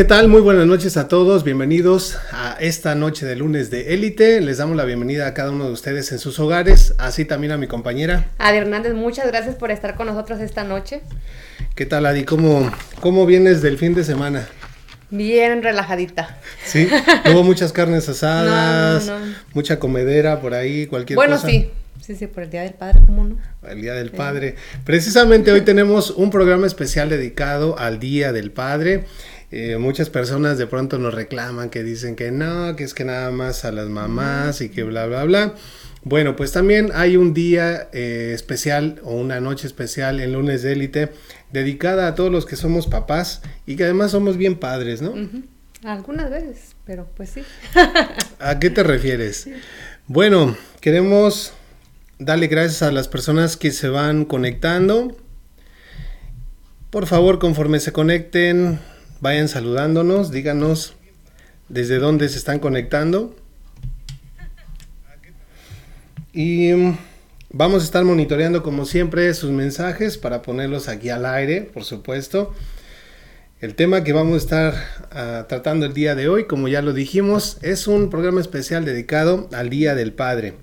¿qué tal? Muy buenas noches a todos. Bienvenidos a esta noche de lunes de élite. Les damos la bienvenida a cada uno de ustedes en sus hogares, así también a mi compañera. Adi Hernández, muchas gracias por estar con nosotros esta noche. ¿Qué tal, Adi? ¿Cómo, cómo vienes del fin de semana? Bien relajadita. Sí, hubo muchas carnes asadas, no, no. mucha comedera por ahí, cualquier bueno, cosa. Bueno, sí. Sí, sí, por el Día del Padre, ¿cómo no? El Día del Padre. Precisamente hoy tenemos un programa especial dedicado al Día del Padre. Eh, muchas personas de pronto nos reclaman que dicen que no, que es que nada más a las mamás y que bla, bla, bla. Bueno, pues también hay un día eh, especial o una noche especial en lunes de élite dedicada a todos los que somos papás y que además somos bien padres, ¿no? Uh -huh. Algunas veces, pero pues sí. ¿A qué te refieres? Bueno, queremos darle gracias a las personas que se van conectando. Por favor, conforme se conecten, vayan saludándonos, díganos desde dónde se están conectando. Y mm, vamos a estar monitoreando como siempre sus mensajes para ponerlos aquí al aire, por supuesto. El tema que vamos a estar uh, tratando el día de hoy, como ya lo dijimos, es un programa especial dedicado al Día del Padre.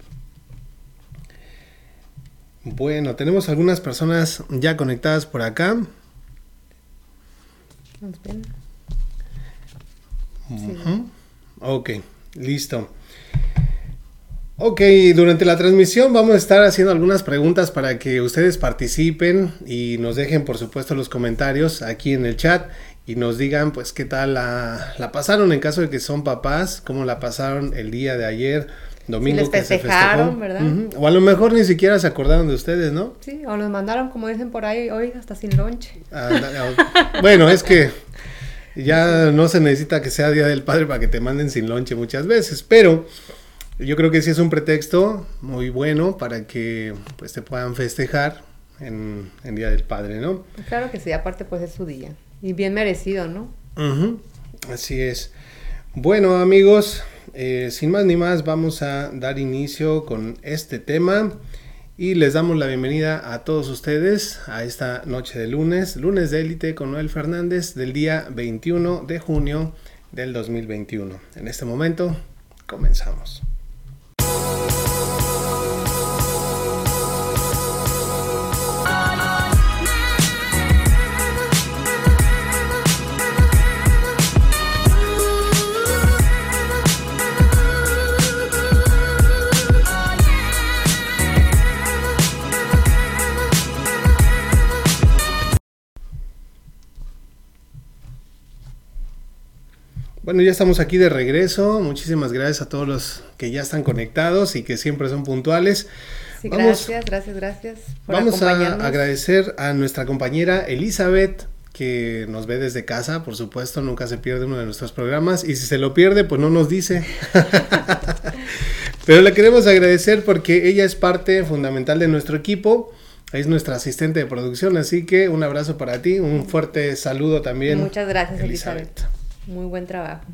Bueno, tenemos algunas personas ya conectadas por acá. Uh -huh. Ok, listo. Ok, durante la transmisión vamos a estar haciendo algunas preguntas para que ustedes participen y nos dejen por supuesto los comentarios aquí en el chat y nos digan pues qué tal la, la pasaron en caso de que son papás, cómo la pasaron el día de ayer, domingo si les festejaron, que se ¿verdad? Uh -huh. O a lo mejor ni siquiera se acordaron de ustedes, ¿no? Sí, o los mandaron como dicen por ahí hoy hasta sin lonche. Ah, bueno, es que ya no se necesita que sea Día del Padre para que te manden sin lonche muchas veces, pero yo creo que sí es un pretexto muy bueno para que pues te puedan festejar en, en Día del Padre, ¿no? Claro que sí, aparte pues es su día y bien merecido, ¿no? Uh -huh. Así es. Bueno amigos, eh, sin más ni más vamos a dar inicio con este tema y les damos la bienvenida a todos ustedes a esta noche de lunes, lunes de élite con Noel Fernández del día 21 de junio del 2021. En este momento comenzamos. Bueno, ya estamos aquí de regreso. Muchísimas gracias a todos los que ya están conectados y que siempre son puntuales. Sí, vamos, gracias, gracias, gracias. Por vamos a agradecer a nuestra compañera Elizabeth que nos ve desde casa, por supuesto, nunca se pierde uno de nuestros programas y si se lo pierde, pues no nos dice. Pero le queremos agradecer porque ella es parte fundamental de nuestro equipo. Es nuestra asistente de producción, así que un abrazo para ti, un fuerte saludo también. Muchas gracias, Elizabeth. Elizabeth. Muy buen trabajo.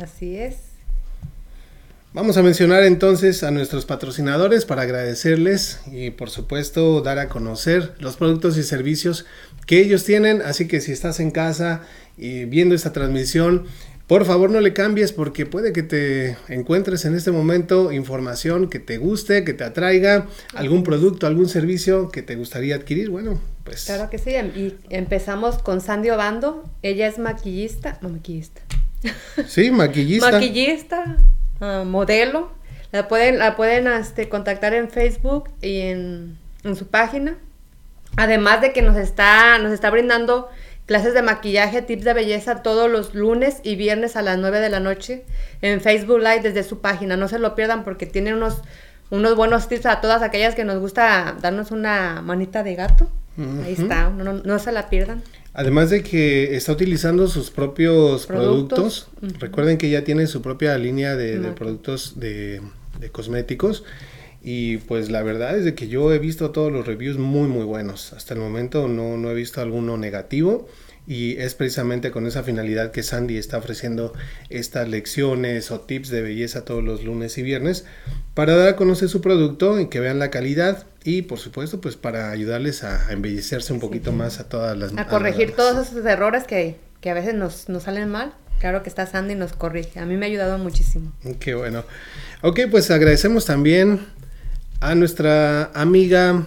Así es. Vamos a mencionar entonces a nuestros patrocinadores para agradecerles y por supuesto dar a conocer los productos y servicios que ellos tienen. Así que si estás en casa y viendo esta transmisión, por favor no le cambies porque puede que te encuentres en este momento información que te guste, que te atraiga, algún producto, algún servicio que te gustaría adquirir. Bueno, pues... Claro que sí. Y empezamos con Sandy Obando. Ella es maquillista, no maquillista. Sí, maquillista. maquillista, uh, modelo. La pueden, la pueden este, contactar en Facebook y en, en su página. Además de que nos está, nos está brindando clases de maquillaje, tips de belleza todos los lunes y viernes a las 9 de la noche en Facebook Live desde su página. No se lo pierdan porque tiene unos, unos buenos tips a todas aquellas que nos gusta darnos una manita de gato. Uh -huh. Ahí está, no, no, no, se la pierdan. Además de que está utilizando sus propios productos, productos. Uh -huh. recuerden que ya tiene su propia línea de, de productos de, de cosméticos. Y pues la verdad es de que yo he visto todos los reviews muy muy buenos. Hasta el momento no, no he visto alguno negativo. Y es precisamente con esa finalidad que Sandy está ofreciendo estas lecciones o tips de belleza todos los lunes y viernes para dar a conocer su producto y que vean la calidad y por supuesto pues para ayudarles a embellecerse un poquito sí. más a todas las a corregir a todos esos errores que que a veces nos, nos salen mal, claro que está Sandy y nos corrige. A mí me ha ayudado muchísimo. Qué bueno. Ok, pues agradecemos también a nuestra amiga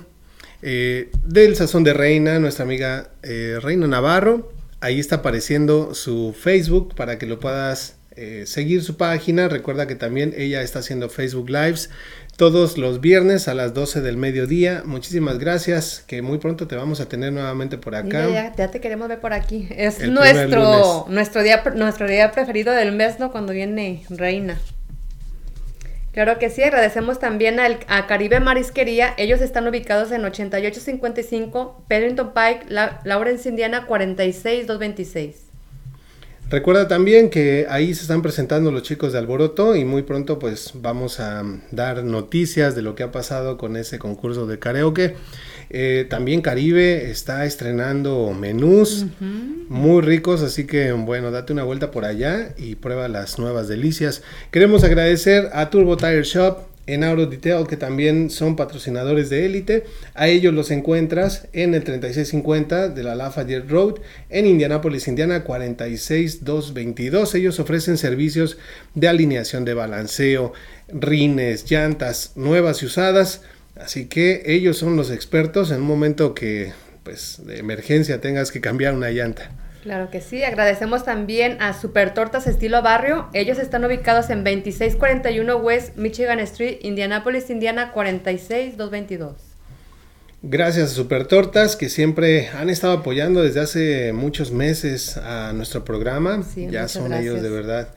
eh, del Sazón de Reina, nuestra amiga eh, Reina Navarro. Ahí está apareciendo su Facebook para que lo puedas eh, seguir su página. Recuerda que también ella está haciendo Facebook Lives todos los viernes a las 12 del mediodía. Muchísimas gracias, que muy pronto te vamos a tener nuevamente por acá. Ya, te queremos ver por aquí. Es nuestro, nuestro, día, nuestro día preferido del mes, ¿no? Cuando viene Reina. Claro que sí, agradecemos también a Caribe Marisquería. Ellos están ubicados en 8855 Pennington Pike, Lawrence, Indiana 46226. Recuerda también que ahí se están presentando los chicos de Alboroto y muy pronto pues vamos a dar noticias de lo que ha pasado con ese concurso de karaoke. Eh, también Caribe está estrenando menús muy ricos, así que bueno, date una vuelta por allá y prueba las nuevas delicias. Queremos agradecer a Turbo Tire Shop, en Auto Detail, que también son patrocinadores de élite. A ellos los encuentras en el 3650 de la Lafayette Road, en Indianapolis, Indiana 46222. Ellos ofrecen servicios de alineación de balanceo, rines, llantas nuevas y usadas. Así que ellos son los expertos en un momento que pues de emergencia tengas que cambiar una llanta. Claro que sí, agradecemos también a Super Tortas Estilo Barrio. Ellos están ubicados en 2641 West Michigan Street, Indianapolis, Indiana 46222. Gracias a Super Tortas que siempre han estado apoyando desde hace muchos meses a nuestro programa. ya son ellos de verdad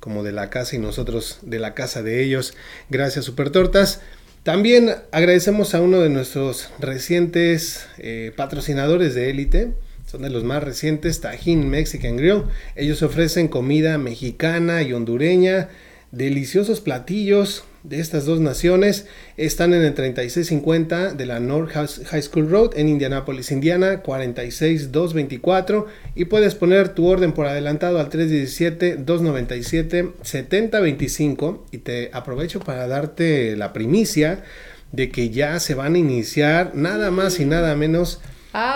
como de la casa y nosotros de la casa de ellos. Gracias Super Tortas. También agradecemos a uno de nuestros recientes eh, patrocinadores de élite son de los más recientes, Tajín Mexican Grill. Ellos ofrecen comida mexicana y hondureña, deliciosos platillos de estas dos naciones. Están en el 3650 de la North High School Road en Indianapolis, Indiana, 46224. Y puedes poner tu orden por adelantado al 317-297-7025. Y te aprovecho para darte la primicia de que ya se van a iniciar nada más y nada menos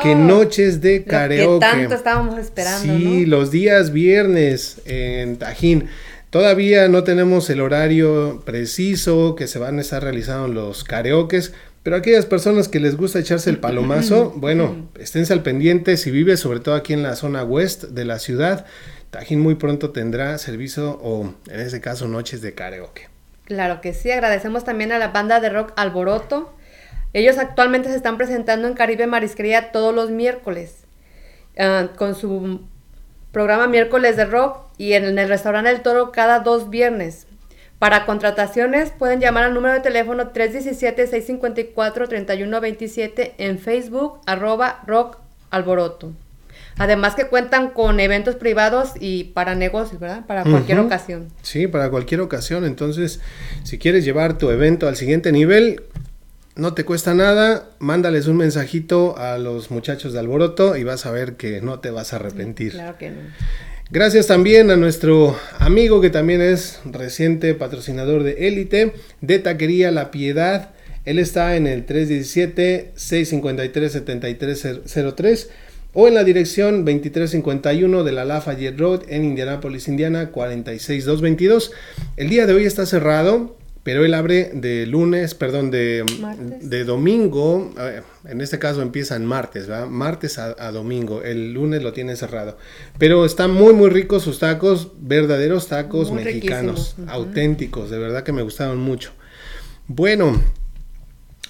que noches de karaoke. que tanto estábamos esperando. Sí, los días viernes en Tajín. Todavía no tenemos el horario preciso que se van a estar realizando los karaokes, pero aquellas personas que les gusta echarse el palomazo, bueno, esténse al pendiente si vives sobre todo aquí en la zona west de la ciudad. Tajín muy pronto tendrá servicio o en este caso noches de karaoke. Claro que sí, agradecemos también a la banda de rock Alboroto ellos actualmente se están presentando en Caribe Marisquería todos los miércoles ah, con su programa miércoles de rock y en el restaurante El Toro cada dos viernes. Para contrataciones pueden llamar al número de teléfono 317-654-3127 en Facebook arroba rock alboroto. Además que cuentan con eventos privados y para negocios, ¿verdad? Para cualquier ocasión. Sí, para cualquier ocasión. Entonces, si quieres llevar tu evento al siguiente nivel, no te cuesta nada, mándales un mensajito a los muchachos de Alboroto y vas a ver que no te vas a arrepentir. Claro que no. Gracias también a nuestro amigo que también es reciente patrocinador de Élite, de Taquería La Piedad. Él está en el 317-653-7303 o en la dirección 2351 de la Lafayette Road en Indianapolis, Indiana 46222. El día de hoy está cerrado pero él abre de lunes, perdón, de, de domingo, en este caso empieza en martes, ¿verdad? Martes a, domingo, el lunes lo tiene cerrado. Pero están muy, muy ricos sus tacos, verdaderos tacos mexicanos, auténticos, de verdad que me gustaron mucho. Bueno,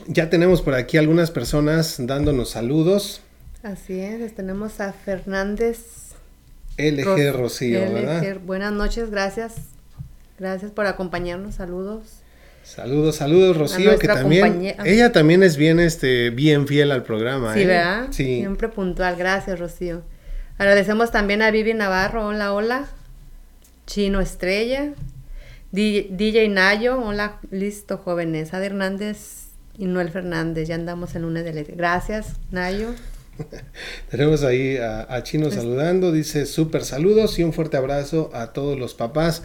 ya tenemos por aquí algunas personas dándonos saludos. Así es, tenemos a Fernández. LG Rocío, ¿verdad? Buenas noches, gracias. Gracias por acompañarnos, saludos. Saludos, saludos, Rocío, que también ella también es bien este bien fiel al programa, Sí, ¿eh? ¿verdad? Sí. Siempre puntual. Gracias, Rocío. Agradecemos también a Vivi Navarro, hola, hola. Chino Estrella, DJ Nayo, hola, listo, jóvenes. Ade Hernández y Noel Fernández, ya andamos en lunes de Gracias, Nayo. Tenemos ahí a, a Chino pues saludando, dice súper saludos y un fuerte abrazo a todos los papás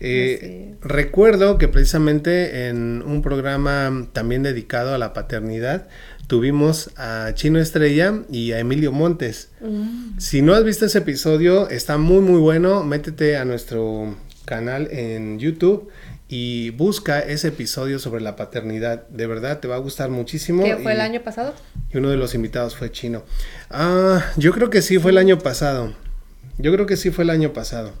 Eh, recuerdo que precisamente en un programa también dedicado a la paternidad, tuvimos a Chino Estrella y a Emilio Montes. Mm. Si no has visto ese episodio, está muy muy bueno. Métete a nuestro canal en YouTube y busca ese episodio sobre la paternidad. De verdad, te va a gustar muchísimo. ¿Qué fue el año pasado? Y uno de los invitados fue Chino. Ah, yo creo que sí, fue el año pasado. Yo creo que sí fue el año pasado.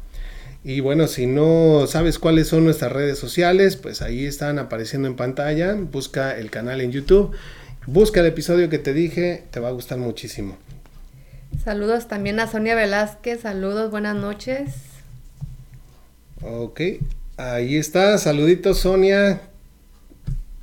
Y bueno, si no sabes cuáles son nuestras redes sociales, pues ahí están apareciendo en pantalla. Busca el canal en YouTube. Busca el episodio que te dije, te va a gustar muchísimo. Saludos también a Sonia Velázquez. Saludos, buenas noches. Ok, ahí está. Saluditos, Sonia.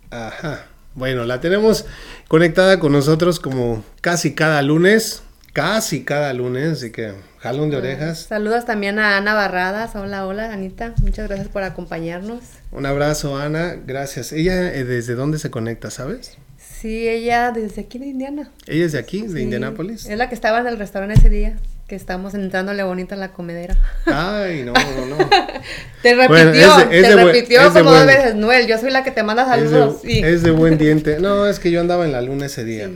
Ajá. Bueno, la tenemos conectada con nosotros como casi cada lunes. Casi cada lunes, así que jalón de orejas. Saludos también a Ana Barradas. Hola, hola, Anita. Muchas gracias por acompañarnos. Un abrazo, Ana. Gracias. ¿Ella eh, desde dónde se conecta, sabes? Sí, ella desde aquí de Indiana. ¿Ella es de aquí, de Indianápolis? Es la que estaba en el restaurante ese día, que estamos entrándole bonita en la comedera. Ay, no, no, no. te repitió, te repitió como dos veces, Noel, yo soy la que te manda saludos. Es de, es de buen diente. No, es que yo andaba en la luna ese día.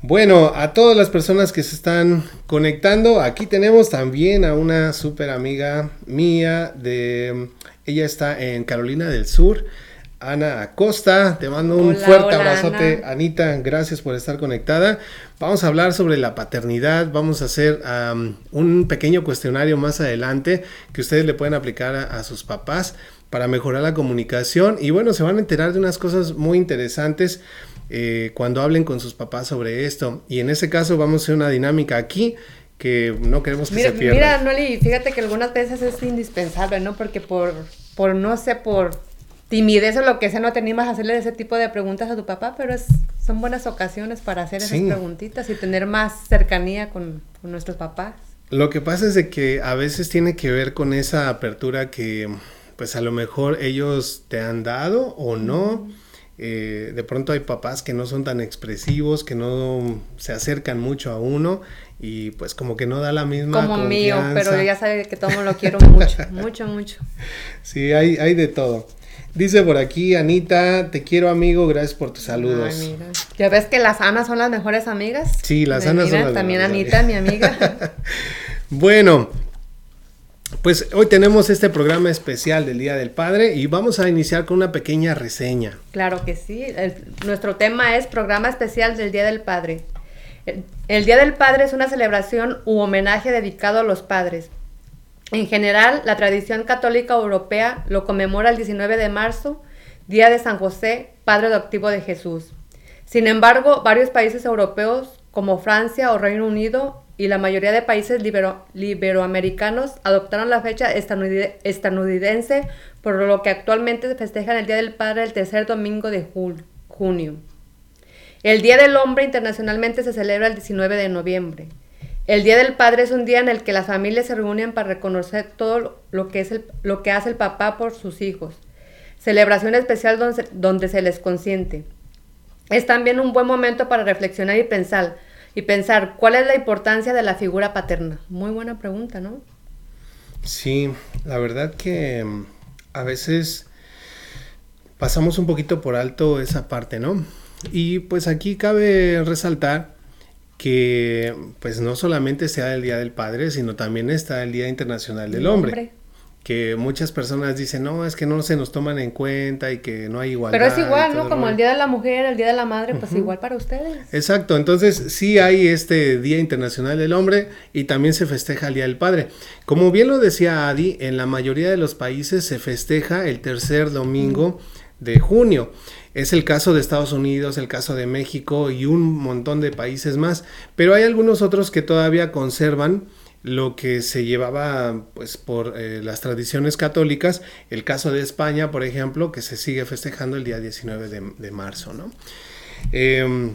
Bueno, a todas las personas que se están conectando, aquí tenemos también a una súper amiga mía de... Ella está en Carolina del Sur. Ana Acosta. Te mando un fuerte abrazote, Anita. Gracias por estar conectada. Vamos a hablar sobre la paternidad. Vamos a hacer un pequeño cuestionario más adelante que ustedes le pueden aplicar a, sus papás para mejorar la comunicación. Y bueno, se van a enterar de unas cosas muy interesantes eh, cuando hablen con sus papás sobre esto. Y en ese caso vamos a hacer una dinámica aquí que no queremos que se pierda. Mira, Noli, fíjate que algunas veces es indispensable, ¿no? Porque por, por no sé, por timidez o lo que sea, no te animas a hacerle ese tipo de preguntas a tu papá, pero es, son buenas ocasiones para hacer esas preguntitas y tener más cercanía con, nuestros papás. Lo que pasa es de que a veces tiene que ver con esa apertura que pues a lo mejor ellos te han dado o no. Eh, de pronto hay papás que no son tan expresivos, que no se acercan mucho a uno y pues como que no da la misma como mío pero ya sabe que todo lo quiero mucho mucho mucho sí hay hay de todo Dice por aquí, Anita, te quiero amigo, gracias por tus saludos. Ay, mira. ¿Ya ves que las Anas son las mejores amigas? Sí, las Anas son las También Anita, mi amiga. bueno, pues hoy tenemos este programa especial del Día del Padre y vamos a iniciar con una pequeña reseña. Claro que sí, nuestro tema es programa especial del Día del Padre. el Día del Padre es una celebración u homenaje dedicado a los padres. En general, la tradición católica europea lo conmemora el 19 de marzo, Día de San José, Padre adoptivo de Jesús. Sin embargo, varios países europeos, como Francia o Reino Unido, y la mayoría de países liberoamericanos adoptaron la fecha estadounidense, por lo que actualmente se festejan el Día del Padre el tercer domingo de junio. El Día del Hombre internacionalmente se celebra el 19 de noviembre. El Día del Padre es un día en el que las familias se reúnen para reconocer todo lo que, es lo que hace el papá por sus hijos. Celebración especial donde, donde se les consiente. Es también un buen momento para reflexionar y pensar, y pensar cuál es la importancia de la figura paterna. Muy buena pregunta, ¿no? Sí, la verdad que mm, a veces pasamos un poquito por alto esa parte, ¿no? Y pues aquí cabe resaltar que pues no solamente sea el Día del Padre, sino también está el Día Internacional del hombre. Que muchas personas dicen, no, es que no se nos toman en cuenta y que no hay igualdad. Pero es igual, ¿no? Como el Día de la Mujer, el Día de la Madre, pues igual para ustedes. Exacto, entonces sí hay este Día Internacional del Hombre y también se festeja el Día del Padre. Como bien lo decía Adi, en la mayoría de los países se festeja el tercer domingo de junio. Es el caso de Estados Unidos, el caso de México y un montón de países más, pero hay algunos otros que todavía conservan lo que se llevaba pues por eh, las tradiciones católicas, el caso de España, por ejemplo, que se sigue festejando el día 19 de, marzo, ¿no? Em,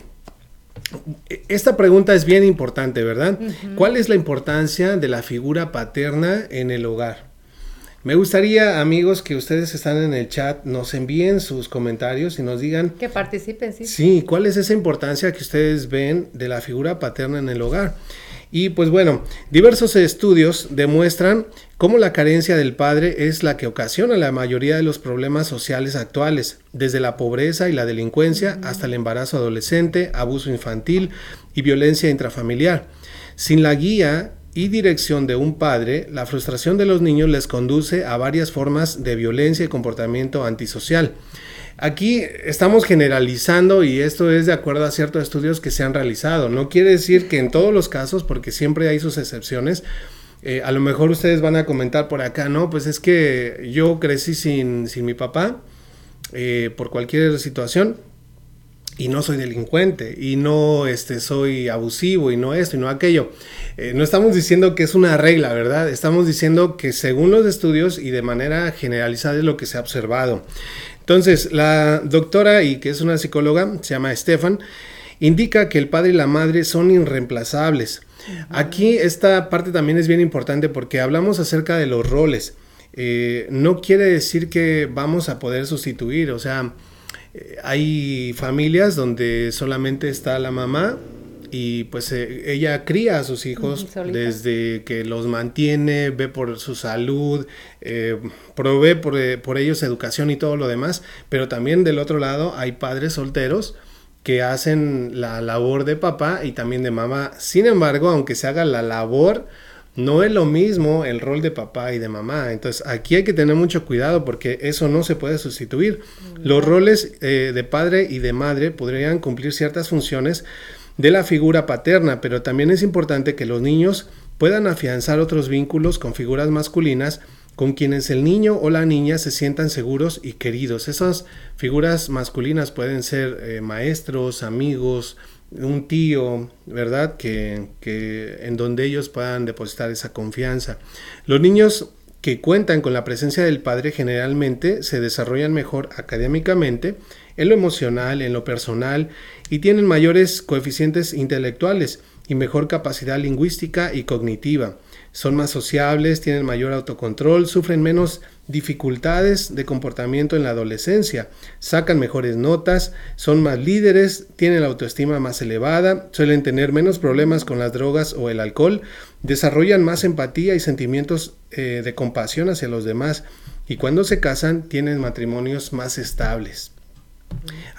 esta pregunta es bien importante, ¿verdad? ¿Cuál es la importancia de la figura paterna en el hogar? Me gustaría, amigos, que ustedes están en el chat, nos envíen sus comentarios y nos digan... Que participen, sí. Sí, ¿cuál es esa importancia que ustedes ven de la figura paterna en el hogar? Y pues bueno, diversos estudios demuestran cómo la carencia del padre es la que ocasiona la mayoría de los problemas sociales actuales, desde la pobreza y la delincuencia hasta el embarazo adolescente, abuso infantil y violencia intrafamiliar. Sin la guía y dirección de un padre, la frustración de los niños les conduce a varias formas de violencia y comportamiento antisocial. Aquí estamos generalizando y esto es de acuerdo a ciertos estudios que se han realizado. No quiere decir que en todos los casos, porque siempre hay sus excepciones, eh, a lo mejor ustedes van a comentar por acá, no, pues es que yo crecí sin, sin mi papá eh, por cualquier situación y no soy delincuente y no este, soy abusivo y no esto y no aquello. Eh, no estamos diciendo que es una regla, ¿verdad? Estamos diciendo que según los estudios y de manera generalizada es lo que se ha observado. Entonces, la doctora, y que es una psicóloga, se llama Stefan, indica que el padre y la madre son irreemplazables. Aquí esta parte también es bien importante porque hablamos acerca de los roles. Eh, no quiere decir que vamos a poder sustituir, o sea, eh, hay familias donde solamente está la mamá y pues eh, ella cría a sus hijos desde que los mantiene, ve por su salud, eh, provee por, eh, por, ellos educación y todo lo demás, pero también del otro lado hay padres solteros que hacen la labor de papá y también de mamá. Sin embargo, aunque se haga la labor, no es lo mismo el rol de papá y de mamá. Entonces aquí hay que tener mucho cuidado porque eso no se puede sustituir. Los roles de padre y de madre podrían cumplir ciertas funciones de la figura paterna, pero también es importante que los niños puedan afianzar otros vínculos con figuras masculinas con quienes el niño o la niña se sientan seguros y queridos. Esas figuras masculinas pueden ser eh, maestros, amigos, un tío, ¿verdad? Que, que en donde ellos puedan depositar esa confianza. Los niños que cuentan con la presencia del padre generalmente se desarrollan mejor académicamente, en lo emocional, en lo personal y tienen mayores coeficientes intelectuales y mejor capacidad lingüística y cognitiva. Son más sociables, tienen mayor autocontrol, sufren menos dificultades de comportamiento en la adolescencia, sacan mejores notas, son más líderes, tienen la autoestima más elevada, suelen tener menos problemas con las drogas o el alcohol, desarrollan más empatía y sentimientos eh, de compasión hacia los demás y cuando se casan tienen matrimonios más estables.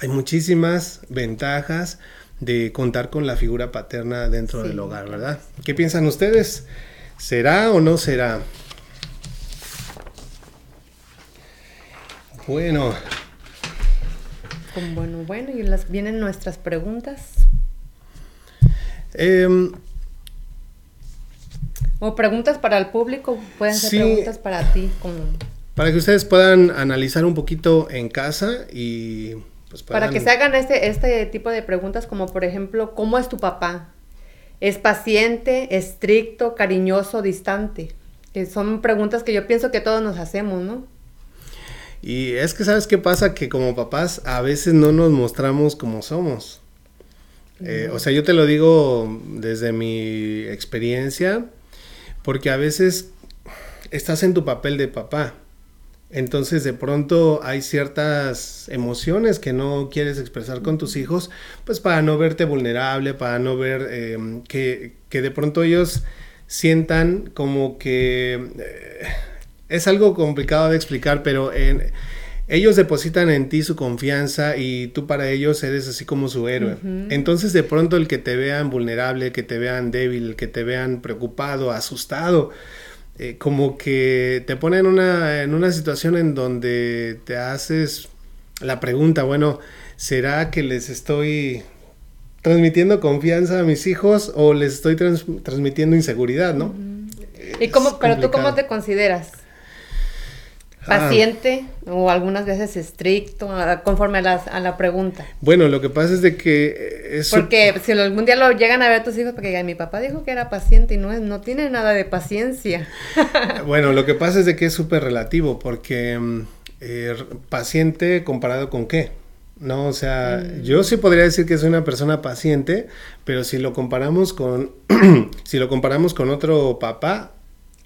Hay muchísimas ventajas de contar con la figura paterna dentro del hogar, ¿verdad? ¿Qué piensan ustedes? ¿Será o no será? Bueno. Bueno, bueno, y las, vienen nuestras preguntas. Em, o preguntas para el público, pueden ser preguntas para ti. Como... Para que ustedes puedan analizar un poquito en casa y pues Para que se hagan este, este tipo de preguntas como por ejemplo, ¿cómo es tu papá? ¿Es paciente, estricto, cariñoso, distante? Que son preguntas que yo pienso que todos nos hacemos, ¿no? Y es que sabes qué pasa, que como papás a veces no nos mostramos como somos. Eh, o sea, yo te lo digo desde mi experiencia, porque a veces estás en tu papel de papá entonces de pronto hay ciertas emociones que no quieres expresar con tus hijos, pues para no verte vulnerable, para no ver em, que, de pronto ellos sientan como que eh, es algo complicado de explicar, pero ellos depositan en ti su confianza y tú para ellos eres así como su héroe. Entonces de pronto el que te vean vulnerable, que te vean débil, que te vean preocupado, asustado, eh, como que te pone en una, en una situación en donde te haces la pregunta, bueno, ¿será que les estoy transmitiendo confianza a mis hijos o les estoy transmitiendo inseguridad, no? ¿Y cómo, pero tú cómo te consideras? Paciente o algunas veces estricto, conforme a la, a la, pregunta. Bueno, lo que pasa es de que... Eso... Porque si algún día lo llegan a ver a tus hijos, porque mi papá dijo que era paciente y no, es, no tiene nada de paciencia. bueno, lo que pasa es de que es súper relativo, porque mm, eh, paciente comparado con qué. No, o sea, mm. yo sí podría decir que soy una persona paciente, pero si lo comparamos con, si lo comparamos con otro papá,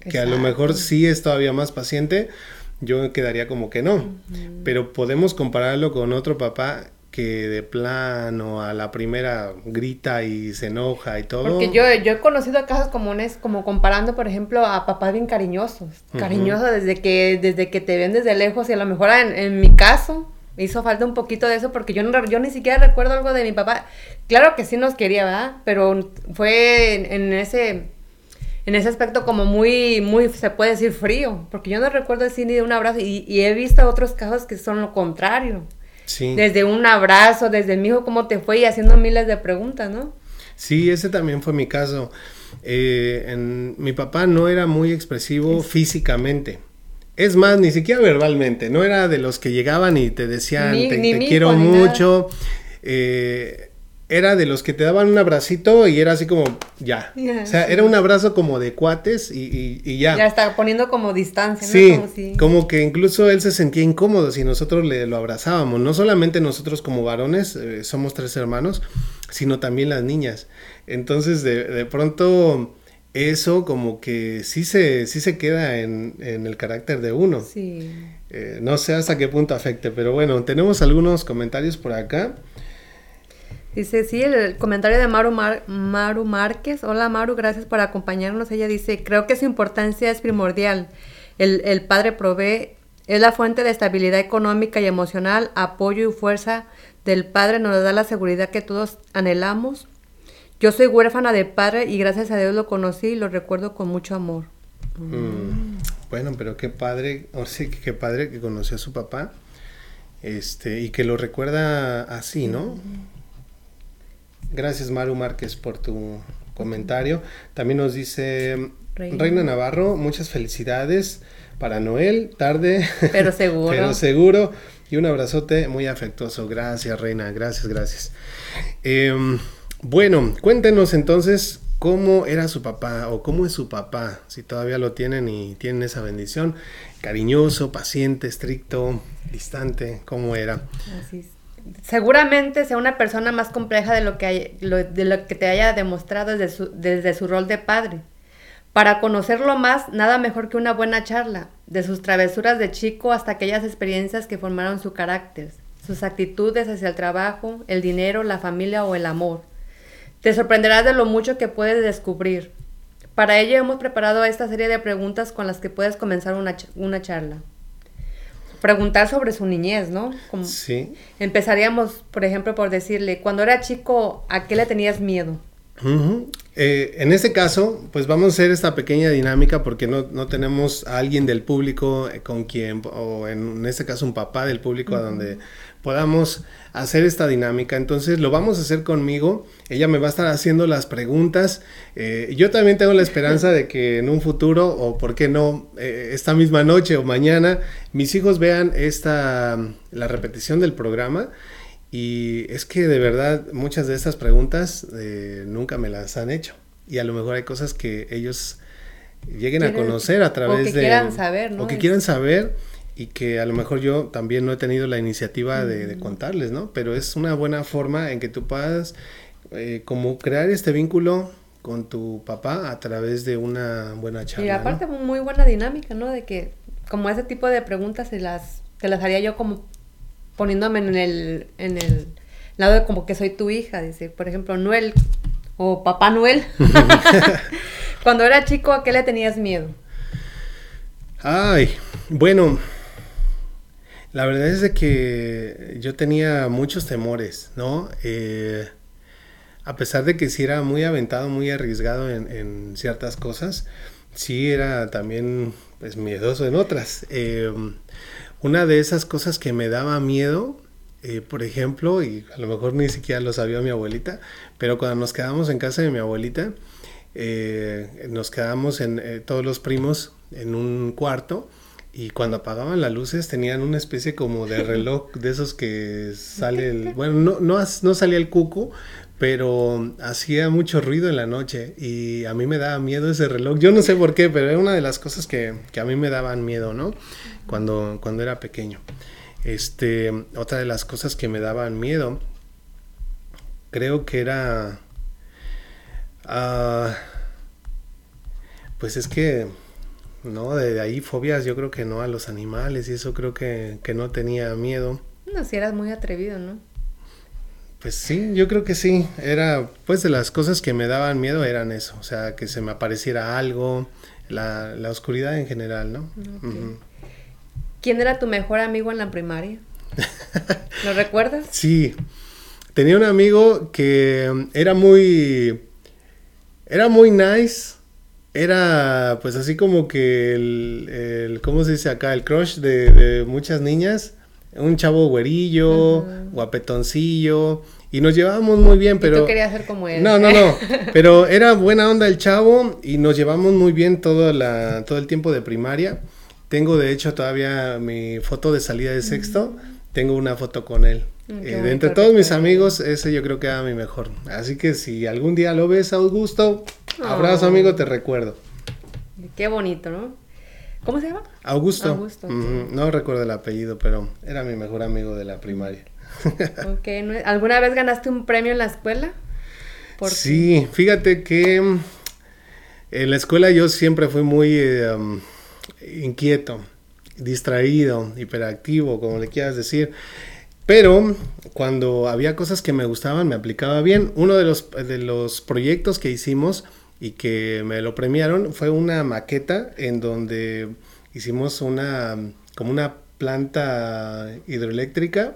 que a lo mejor sí es todavía más paciente, yo quedaría como que no. Pero podemos compararlo con otro papá que de plano a la primera grita y se enoja y todo. Porque yo, yo he conocido casos comunes como comparando, por ejemplo, a papás bien cariñosos. Cariñosos desde que, desde que te ven desde lejos y a lo mejor en, en mi caso hizo falta un poquito de eso porque yo, no, yo ni siquiera recuerdo algo de mi papá. Claro que sí nos quería, ¿verdad? Pero fue en, ese en ese aspecto como muy, muy, se puede decir frío, porque yo no recuerdo así ni de un abrazo y, y he visto otros casos que son lo contrario. Desde un abrazo, desde mi hijo, ¿cómo te fue? Y haciendo miles de preguntas, ¿no? Sí, ese también fue mi caso. Eh, en, mi papá no era muy expresivo físicamente. Es más, ni siquiera verbalmente. No era de los que llegaban y te decían, te, quiero mucho. Eh, era de los que te daban un abracito y era así como, ya. o sea, era un abrazo como de cuates y, ya. Ya está poniendo como distancia, ¿no? Sí, como, que incluso él se sentía incómodo si nosotros le lo abrazábamos. No solamente nosotros como varones, eh, somos tres hermanos, sino también las niñas. Entonces, de, de pronto, eso como que sí se, sí se queda en, en el carácter de uno. Sí. Eh, no sé hasta qué punto afecte, pero bueno, tenemos algunos comentarios por acá. Dice, sí, el, comentario de Maru, Maru Márquez. Hola Maru, gracias por acompañarnos. Ella dice, creo que su importancia es primordial. El, el padre provee, es la fuente de estabilidad económica y emocional, apoyo y fuerza del padre nos da la seguridad que todos anhelamos. Yo soy huérfana de padre y gracias a Dios lo conocí y lo recuerdo con mucho amor. Mm, bueno, pero qué padre, o sí, qué padre que conoció a su papá este, y que lo recuerda así, ¿no? Gracias Maru Márquez por tu comentario. También nos dice Reina, Navarro, muchas felicidades para Noel, tarde, pero seguro. pero seguro. Y un abrazote muy afectuoso. Gracias, Reina. Gracias, gracias. Em, bueno, cuéntenos entonces cómo era su papá o cómo es su papá, si todavía lo tienen y tienen esa bendición. Cariñoso, paciente, estricto, distante, ¿cómo era? Así es seguramente sea una persona más compleja de lo que, de lo que te haya demostrado desde su, desde su rol de padre. Para conocerlo más, nada mejor que una buena charla, de sus travesuras de chico hasta aquellas experiencias que formaron su carácter, sus actitudes hacia el trabajo, el dinero, la familia o el amor. Te sorprenderás de lo mucho que puedes descubrir. Para ello hemos preparado esta serie de preguntas con las que puedes comenzar una, una charla preguntar sobre su niñez, ¿no? sí. Empezaríamos, por ejemplo, por decirle, cuando era chico, ¿a qué le tenías miedo? Eh, en este caso, pues vamos a hacer esta pequeña dinámica porque no, no tenemos a alguien del público eh, con quien, o en, este caso un papá del público a donde podamos hacer esta dinámica. Entonces lo vamos a hacer conmigo. Ella me va a estar haciendo las preguntas. Eh, yo también tengo la esperanza de que en un futuro, o por qué no, esta misma noche o mañana, mis hijos vean esta, la repetición del programa y es que de verdad muchas de estas preguntas eh, nunca me las han hecho. Y a lo mejor hay cosas que ellos lleguen a conocer a través de... O que quieran saber, ¿no? O que quieran saber y que a lo mejor yo también no he tenido la iniciativa de, mm. contarles, ¿no? Pero es una buena forma en que tú puedas eh, como crear este vínculo con tu papá a través de una buena charla. Y aparte muy buena dinámica, ¿no? De que como ese tipo de preguntas se las, te las haría yo como poniéndome en el, en el lado de como que soy tu hija, dice, por ejemplo, Noel o Papá Noel. Cuando era chico, ¿a qué le tenías miedo? Ay, bueno, la verdad es de que yo tenía muchos temores, ¿no? Eh, a pesar de que sí era muy aventado, muy arriesgado en, ciertas cosas, sí era también pues miedoso en otras. Eh, una de esas cosas que me daba miedo, eh, por ejemplo, y a lo mejor ni siquiera lo sabía mi abuelita, pero cuando nos quedamos en casa de mi abuelita, eh, nos quedamos en todos los primos en un cuarto y cuando apagaban las luces tenían una especie como de reloj de esos que sale el, bueno, no, no, no salía el cuco, pero hacía mucho ruido en la noche y a mí me daba miedo ese reloj. Yo no sé por qué, pero era una de las cosas que, que a mí me daban miedo, ¿no? Cuando, cuando era pequeño. Este, otra de las cosas que me daban miedo, creo que era... Uh, pues es que, no, de, ahí fobias yo creo que no a los animales y eso creo que, que no tenía miedo. No, si eras muy atrevido, ¿no? Pues sí, yo creo que sí. Era, pues de las cosas que me daban miedo eran eso, o sea, que se me apareciera algo, la, la oscuridad en general, ¿no? ¿Quién era tu mejor amigo en la primaria? ¿Lo recuerdas? Sí, tenía un amigo que era muy, era muy nice, era pues así como que el, el ¿cómo se dice acá? El crush de, muchas niñas. Un chavo güerillo, guapetoncillo, y nos llevábamos muy bien, pero... ¿Y tú querías ser como él. No, no, no, pero era buena onda el chavo y nos llevamos muy bien todo, la, todo el tiempo de primaria. Tengo de hecho todavía mi foto de salida de sexto, tengo una foto con él. Mm, eh, de entre todos mis amigos, ese yo creo que era mi mejor. Así que si algún día lo ves, Augusto, abrazo amigo, te recuerdo. Qué bonito, ¿no? ¿Cómo se llama? Augusto. Augusto. No recuerdo el apellido, pero era mi mejor amigo de la primaria. okay. ¿Alguna vez ganaste un premio en la escuela? Sí, fíjate que mm, en la escuela yo siempre fui muy eh, um, inquieto, distraído, hiperactivo, como le quieras decir. Pero cuando había cosas que me gustaban, me aplicaba bien. Uno de los, de los proyectos que hicimos y que me lo premiaron fue una maqueta en donde hicimos una, como una planta hidroeléctrica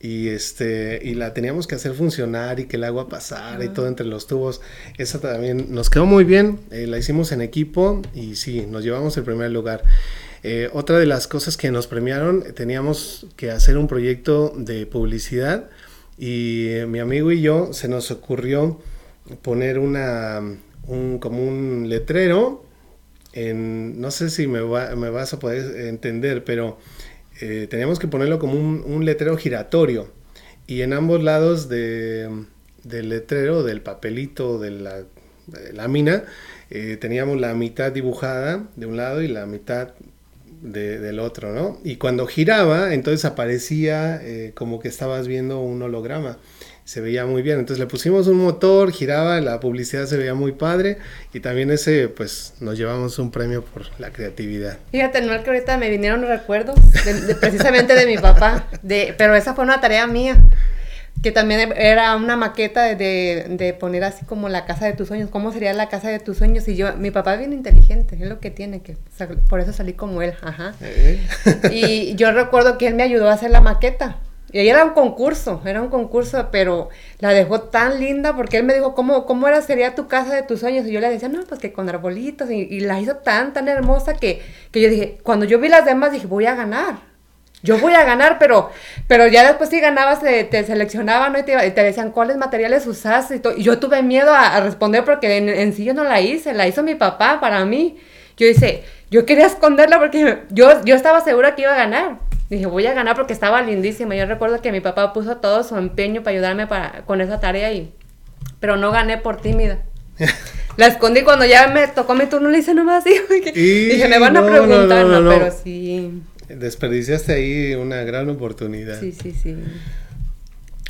y este y la teníamos que hacer funcionar y que el agua pasara y todo entre los tubos. Esa también nos quedó muy bien eh, la hicimos en equipo y sí nos llevamos el primer lugar. Eh, otra de las cosas que nos premiaron, teníamos que hacer un proyecto de publicidad y eh, mi amigo y yo se nos ocurrió poner una, un, como un letrero en, no sé si me, me vas a poder entender, pero eh, teníamos que ponerlo como un, letrero giratorio y en ambos lados de, del letrero, del papelito, de la lámina, teníamos la mitad dibujada de un lado y la mitad del otro, ¿no? Y cuando giraba, entonces aparecía eh, como que estabas viendo un holograma. Se veía muy bien. Entonces le pusimos un motor, giraba, la publicidad se veía muy padre y también ese, pues nos llevamos un premio por la creatividad. Fíjate, no es que ahorita me vinieron recuerdos precisamente de mi papá, de, pero esa fue una tarea mía que también era una maqueta de, de, poner así como la casa de tus sueños, cómo sería la casa de tus sueños. Y yo, mi papá es bien inteligente, es lo que tiene, que por eso salí como él, ajá. Eh. Y yo recuerdo que él me ayudó a hacer la maqueta. Y ahí era un concurso, era un concurso, pero la dejó tan linda porque él me dijo, ¿cómo, cómo era, sería tu casa de tus sueños? Y yo le decía, no, pues que con arbolitos. Y, y la hizo tan, tan hermosa que, que yo dije, cuando yo vi las demás, dije, voy a ganar yo voy a ganar, pero, pero ya después si ganabas te, seleccionaban y, te, decían cuáles materiales usas y, y yo tuve miedo a, responder porque en, sí yo no la hice, la hizo mi papá para mí. Yo hice, yo quería esconderla porque yo, yo estaba segura que iba a ganar. Dije, voy a ganar porque estaba lindísima. Yo recuerdo que mi papá puso todo su empeño para ayudarme para, con esa tarea y, pero no gané por tímida. La escondí cuando ya me tocó mi turno, le hice nomás así. Dije, me van a preguntar, no, pero sí. Desperdiciaste ahí una gran oportunidad. Sí, sí, sí.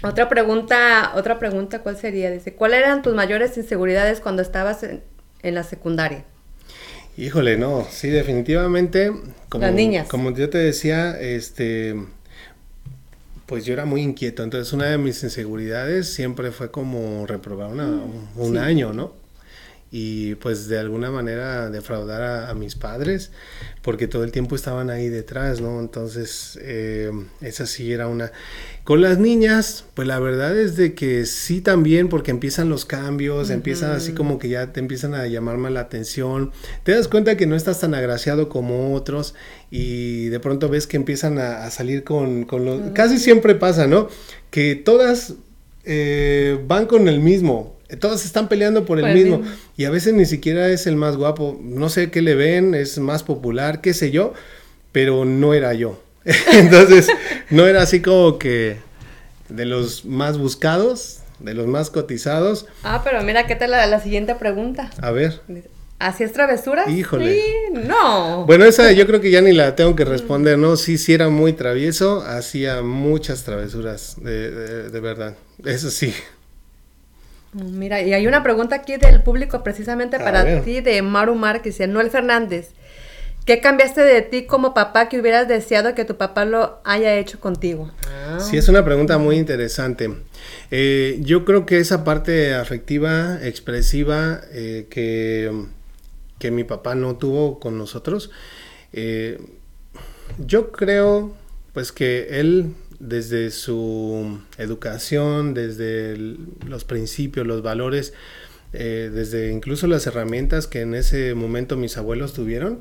Otra pregunta, otra pregunta, ¿cuál sería? Dice, ¿cuáles eran tus mayores inseguridades cuando estabas en, la secundaria? Híjole, no, sí, definitivamente. Como, Las niñas. Como yo te decía, este, pues yo era muy inquieto. Entonces, una de mis inseguridades siempre fue como reprobar mm, un año, ¿no? Y pues de alguna manera defraudar a, mis padres porque todo el tiempo estaban ahí detrás, ¿no? Entonces eh, esa sí era una... Con las niñas, pues la verdad es de que sí también porque empiezan los cambios, empiezan así como que ya te empiezan a llamar más la atención, te das cuenta que no estás tan agraciado como otros y de pronto ves que empiezan a, salir con, con los... Casi siempre pasa, ¿no? Que todas eh, van con el mismo, todos están peleando por el mismo. Y a veces ni siquiera es el más guapo. No sé qué le ven, es más popular, qué sé yo, pero no era yo. Entonces, no era así como que de los más buscados, de los más cotizados. Ah, pero mira, ¿qué tal la, la siguiente pregunta? A ver. ¿Hacías travesuras? Híjole. Sí, no. Bueno, esa yo creo que ya ni la tengo que responder, ¿no? Sí, sí era muy travieso, hacía muchas travesuras, de, de verdad. Eso sí. Mira, y hay una pregunta aquí del público precisamente para ti de Maru Mar que dice, Noel Fernández, ¿qué cambiaste de ti como papá que hubieras deseado que tu papá lo haya hecho contigo? Sí, es una pregunta muy interesante. Eh, yo creo que esa parte afectiva, expresiva, eh, que, que, mi papá no tuvo con nosotros, eh, yo creo pues que él desde su educación, desde los principios, los valores, desde incluso las herramientas que en ese momento mis abuelos tuvieron,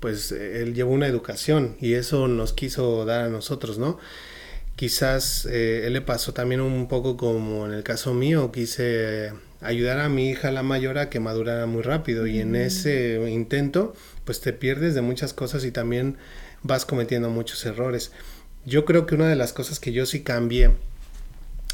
pues él llevó una educación y eso nos quiso dar a nosotros, ¿no? Quizás eh, él le pasó también un poco como en el caso mío, quise ayudar a mi hija la mayor a que madurara muy rápido y en mm. ese intento pues te pierdes de muchas cosas y también vas cometiendo muchos errores. Yo creo que una de las cosas que yo sí cambié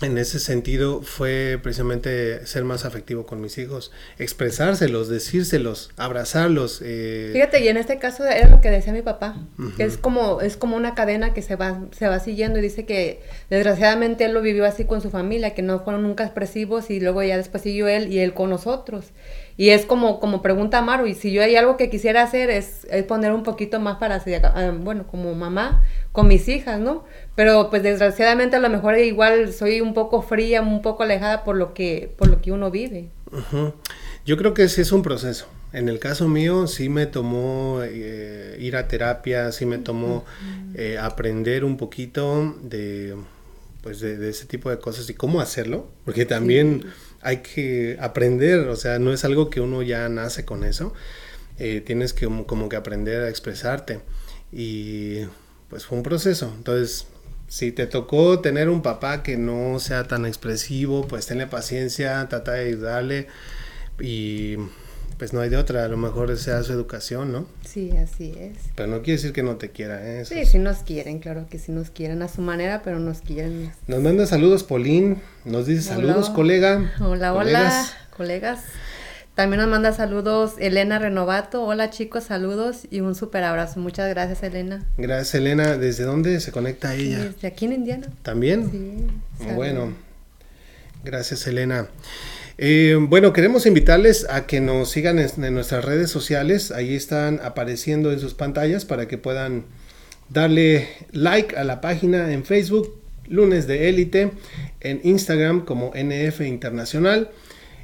en ese sentido fue precisamente ser más afectivo con mis hijos, expresárselos, decírselos, abrazarlos. Eh. Fíjate, y en este caso era lo que decía mi papá, que es como, es como una cadena que se va, se va siguiendo y dice que desgraciadamente él lo vivió así con su familia, que no fueron nunca expresivos y luego ya después siguió él y él con nosotros. Y es como, como pregunta Maru, y si yo hay algo que quisiera hacer es, poner un poquito más para, ah, bueno, como mamá, con mis hijas, ¿no? Pero pues desgraciadamente a lo mejor igual soy un poco fría, un poco alejada por lo que, por lo que uno vive. Yo creo que sí es un proceso. En el caso mío sí me tomó eh, ir a terapia, sí me tomó eh, aprender un poquito de, pues de, ese tipo de cosas y cómo hacerlo, porque también hay que aprender, o sea, no es algo que uno ya nace con eso, eh, tienes que como que aprender a expresarte y pues fue un proceso, entonces si te tocó tener un papá que no sea tan expresivo, pues tenle paciencia, trata de ayudarle y pues no hay de otra, a lo mejor sea su educación, ¿no? Sí, así es. Pero no quiere decir que no te quiera, ¿eh? Sí, sí nos quieren, claro que sí nos quieren a su manera, pero nos quieren. Nos manda saludos Polín, nos dice saludos colega. Hola, hola, colegas. También nos manda saludos Elena Renovato. Hola chicos, saludos y un super abrazo. Muchas gracias Elena. Gracias Elena. ¿Desde dónde se conecta ella? Desde aquí en Indiana. ¿También? Sí. Bueno, gracias Elena. Eh, bueno, queremos invitarles a que nos sigan en, nuestras redes sociales. Ahí están apareciendo en sus pantallas para que puedan darle like a la página en Facebook, Lunes de Élite, en Instagram como NF Internacional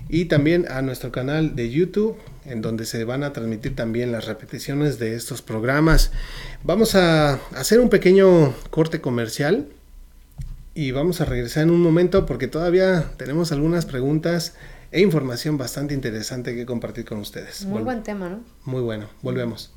y también a nuestro canal de YouTube en donde se van a transmitir también las repeticiones de estos programas. Vamos a hacer un pequeño corte comercial y vamos a regresar en un momento porque todavía tenemos algunas preguntas e información bastante interesante que compartir con ustedes. Muy buen tema, ¿no? Muy bueno. Volvemos.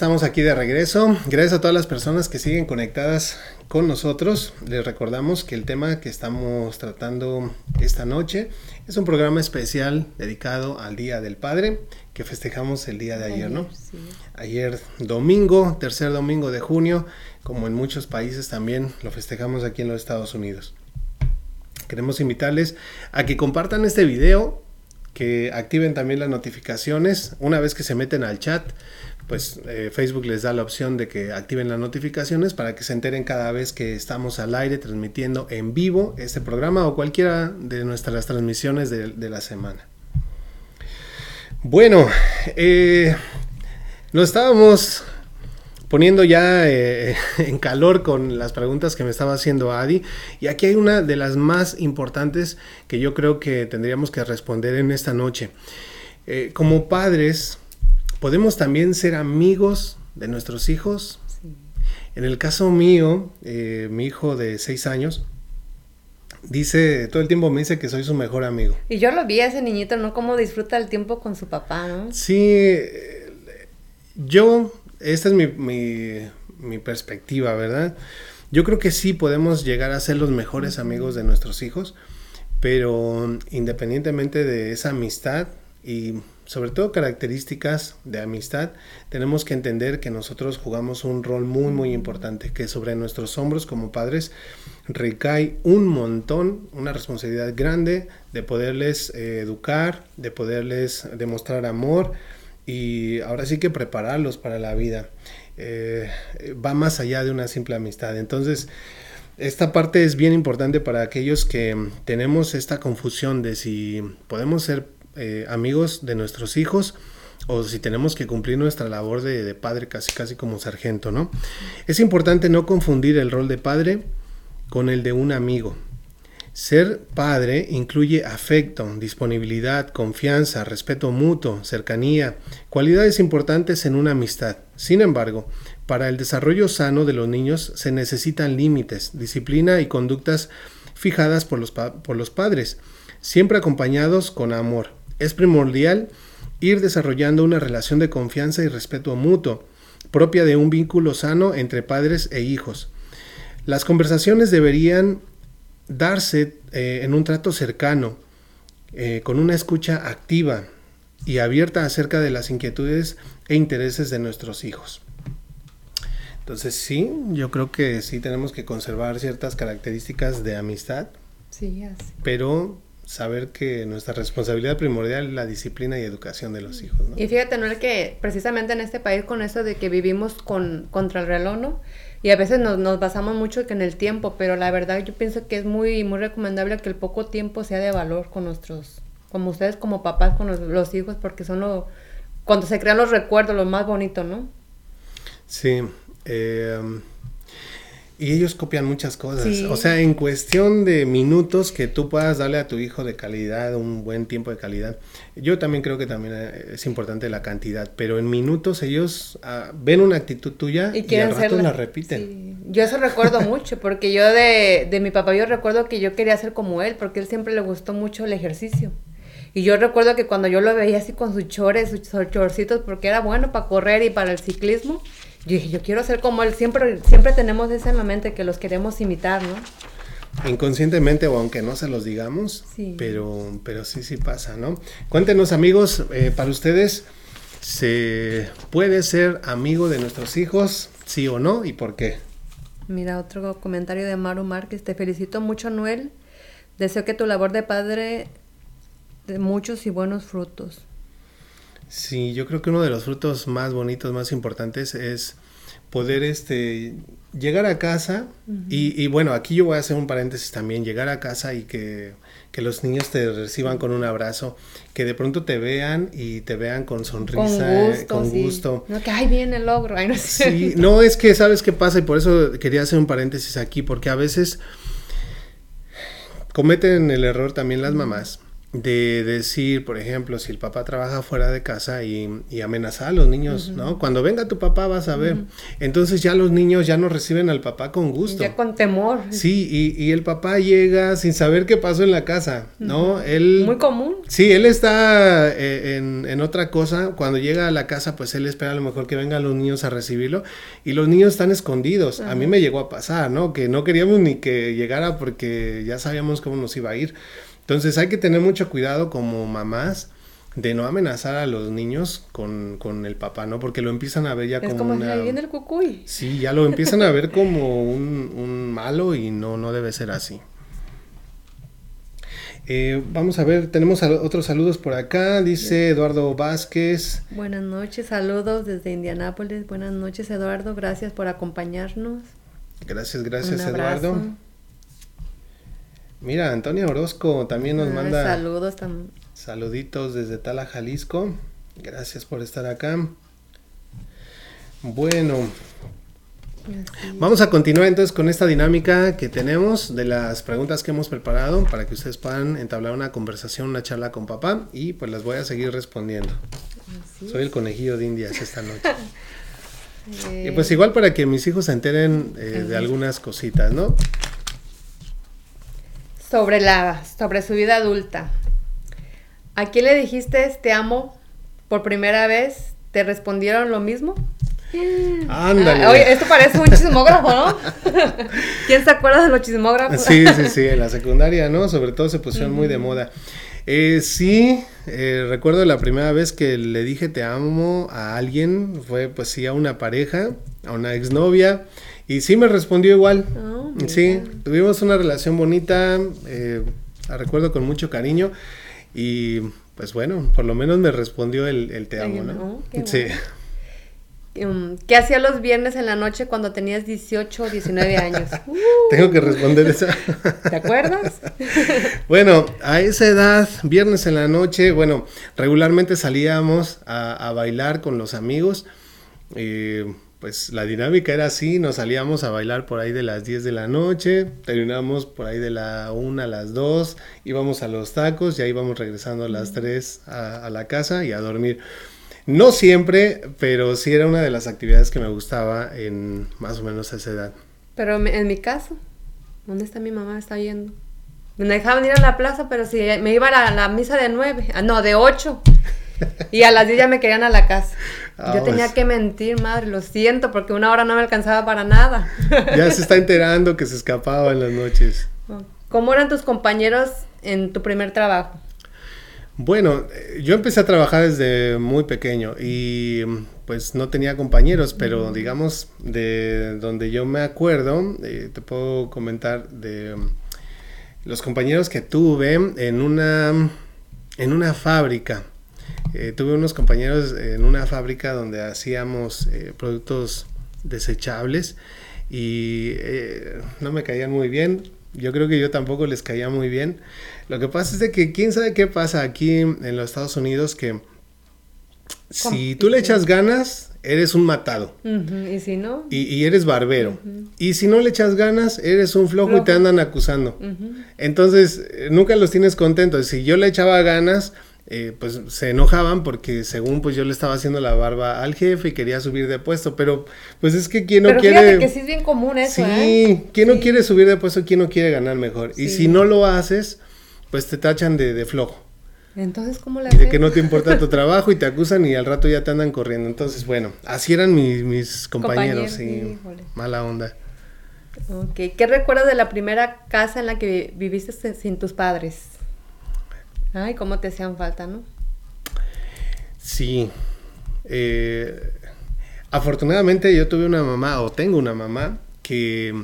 Estamos aquí de regreso. Gracias a todas las personas que siguen conectadas con nosotros. Les recordamos que el tema que estamos tratando esta noche es un programa especial dedicado al Día del Padre que festejamos el día de ayer, ¿no? Ayer domingo, tercer domingo de junio, como en muchos países también lo festejamos aquí en los Estados Unidos. Queremos invitarles a que compartan este video, que activen también las notificaciones una vez que se meten al chat pues eh, Facebook les da la opción de que activen las notificaciones para que se enteren cada vez que estamos al aire transmitiendo en vivo este programa o cualquiera de nuestras transmisiones de, la semana. Bueno, eh, nos estábamos poniendo ya eh, en calor con las preguntas que me estaba haciendo Adi. Y aquí hay una de las más importantes que yo creo que tendríamos que responder en esta noche. Eh, como padres, ¿podemos también ser amigos de nuestros hijos? En el caso mío, eh, mi hijo de seis años, dice, todo el tiempo me dice que soy su mejor amigo. Y yo lo vi a ese niñito, ¿no? Cómo disfruta el tiempo con su papá, ¿no? Sí, yo, esta es mi, mi, perspectiva, ¿verdad? Yo creo que sí podemos llegar a ser los mejores amigos de nuestros hijos, pero independientemente de esa amistad y sobre todo características de amistad, tenemos que entender que nosotros jugamos un rol muy muy importante, que sobre nuestros hombros como padres recae un montón, una responsabilidad grande de poderles eh, educar, de poderles demostrar amor y ahora sí que prepararlos para la vida. Eh, va más allá de una simple amistad. Entonces, esta parte es bien importante para aquellos que tenemos esta confusión de si podemos ser eh, amigos de nuestros hijos o si tenemos que cumplir nuestra labor de, padre casi casi como sargento, ¿no? Es importante no confundir el rol de padre con el de un amigo. Ser padre incluye afecto, disponibilidad, confianza, respeto mutuo, cercanía, cualidades importantes en una amistad. Sin embargo, para el desarrollo sano de los niños se necesitan límites, disciplina y conductas fijadas por los, por los padres, siempre acompañados con amor. Es primordial ir desarrollando una relación de confianza y respeto mutuo, propia de un vínculo sano entre padres e hijos. Las conversaciones deberían darse eh, en un trato cercano, eh, con una escucha activa y abierta acerca de las inquietudes e intereses de nuestros hijos. Entonces sí, yo creo que sí tenemos que conservar ciertas características de amistad. Sí, así. Pero saber que nuestra responsabilidad primordial es la disciplina y educación de los hijos. ¿no? Y fíjate, ¿no? que precisamente en este país con eso de que vivimos con, contra el reloj, ¿no? Y a veces nos, nos basamos mucho en el tiempo, pero la verdad yo pienso que es muy, muy recomendable que el poco tiempo sea de valor con nuestros, como ustedes como papás, con los, hijos, porque son lo, cuando se crean los recuerdos, lo más bonito, ¿no? Sí. Eh, y ellos copian muchas cosas. O sea, en cuestión de minutos que tú puedas darle a tu hijo de calidad, un buen tiempo de calidad. Yo también creo que también eh, es importante la cantidad, pero en minutos ellos ah, ven una actitud tuya y, al rato la repiten. Yo eso recuerdo mucho, porque yo de, de mi papá yo recuerdo que yo quería ser como él, porque él siempre le gustó mucho el ejercicio. Y yo recuerdo que cuando yo lo veía así con sus chores, sus chorcitos, porque era bueno para correr y para el ciclismo, yo dije, yo quiero ser como él. Siempre, siempre tenemos eso en la mente que los queremos imitar, ¿no? Inconscientemente o aunque no se los digamos, Pero, pero sí, sí pasa, ¿no? Cuéntenos amigos, eh, para ustedes, ¿se puede ser amigo de nuestros hijos, sí o no, y por qué? Mira, otro comentario de Maru Márquez, te felicito mucho, Noel. Deseo que tu labor de padre de muchos y buenos frutos. Sí, yo creo que uno de los frutos más bonitos, más importantes es poder este llegar a casa y, bueno, aquí yo voy a hacer un paréntesis también, llegar a casa y que, los niños te reciban con un abrazo, que de pronto te vean y te vean con sonrisa, con gusto. No, que ahí viene el logro. no, sí, no es que sabes qué pasa y por eso quería hacer un paréntesis aquí, porque a veces cometen el error también las mamás de decir, por ejemplo, si el papá trabaja fuera de casa y, y amenazar a los niños, ¿no? Cuando venga tu papá vas a ver. Entonces ya los niños ya no reciben al papá con gusto. Ya con temor. Sí, y, y el papá llega sin saber qué pasó en la casa, ¿no? Él... Muy común. Sí, él está eh, en, en, otra cosa. Cuando llega a la casa, pues él espera a lo mejor que vengan los niños a recibirlo y los niños están escondidos. A mí me llegó a pasar, ¿no? Que no queríamos ni que llegara porque ya sabíamos cómo nos iba a ir. Entonces hay que tener mucho cuidado como mamás de no amenazar a los niños con, con el papá, ¿no? Porque lo empiezan a ver ya como, como una... viene el cucuy. Sí, ya lo empiezan a ver como un, un malo y no, no debe ser así. Eh, vamos a ver, tenemos otros saludos por acá, dice Eduardo Vázquez. Buenas noches, saludos desde Indianápolis. Buenas noches, Eduardo, gracias por acompañarnos. Gracias, gracias, Eduardo. Mira, Antonio Orozco también nos ah, manda saludos también. Saluditos desde Tala, Jalisco. Gracias por estar acá. Bueno, Vamos a continuar entonces con esta dinámica que tenemos de las preguntas que hemos preparado para que ustedes puedan entablar una conversación, una charla con papá y pues las voy a seguir respondiendo. Soy el conejillo de indias esta noche. y pues igual para que mis hijos se enteren eh, de algunas cositas, ¿no? Sobre la, sobre su vida adulta. ¿A quién le dijiste te amo por primera vez? ¿Te respondieron lo mismo? Ándale. Ah, oye, esto parece un chismógrafo, ¿no? ¿Quién se acuerda de los chismógrafos? Sí, sí, sí, en la secundaria, ¿no? Sobre todo se pusieron muy de moda. Eh, sí, eh, recuerdo la primera vez que le dije te amo a alguien, fue pues sí a una pareja, a una exnovia, y sí me respondió igual. Sí, tuvimos una relación bonita, eh, la recuerdo con mucho cariño, y pues bueno, por lo menos me respondió el, te amo, ¿no? sí. Um, ¿Qué hacías los viernes en la noche cuando tenías 18 o 19 años? Tengo que responder esa. ¿Te acuerdas? bueno, a esa edad, viernes en la noche, bueno, regularmente salíamos a, bailar con los amigos. Pues la dinámica era así, nos salíamos a bailar por ahí de las 10 de la noche, terminamos por ahí de la 1 a las 2, íbamos a los tacos, ya íbamos regresando a las 3 a, a la casa y a dormir. No siempre, pero sí era una de las actividades que me gustaba en más o menos esa edad. Pero en mi caso, ¿dónde está mi mamá? Está yendo. Me dejaban ir a la plaza, pero si me iba a la, misa de nueve, ah, no, de ocho. Y a las diez ya me querían a la casa. Ah, Yo tenía pues. que mentir, madre, lo siento, porque una hora no me alcanzaba para nada. Ya se está enterando que se escapaba en las noches. ¿Cómo eran tus compañeros en tu primer trabajo? Bueno, eh, yo empecé a trabajar desde muy pequeño y pues no tenía compañeros, pero digamos de donde yo me acuerdo, eh, te puedo comentar de los compañeros que tuve en una, en una fábrica. Eh, tuve unos compañeros en una fábrica donde hacíamos productos desechables y no me caían muy bien. Yo creo que yo tampoco les caía muy bien. Lo que pasa es de que quién sabe qué pasa aquí en los Estados Unidos que si tú le echas ganas, eres un matado. Y si no. Y, eres barbero. Y si no le echas ganas, eres un flojo, y te andan acusando. Entonces, eh, nunca los tienes contentos. Si yo le echaba ganas, eh, pues se enojaban porque según pues yo le estaba haciendo la barba al jefe y quería subir de puesto, pero pues es que quien no pero quiere... que sí es bien común eso, Sí, ¿eh? quien no quiere subir de puesto, quien no quiere ganar mejor. Y si no lo haces, pues te tachan de, flojo. Entonces, ¿cómo le De que no te importa tu trabajo y te acusan y al rato ya te andan corriendo. Entonces, bueno, así eran mis, compañeros, sí, mala onda. Ok, ¿qué recuerdas de la primera casa en la que viviste sin tus padres? Ay, cómo te hacían falta, ¿no? Sí. Eh, afortunadamente yo tuve una mamá, o tengo una mamá, que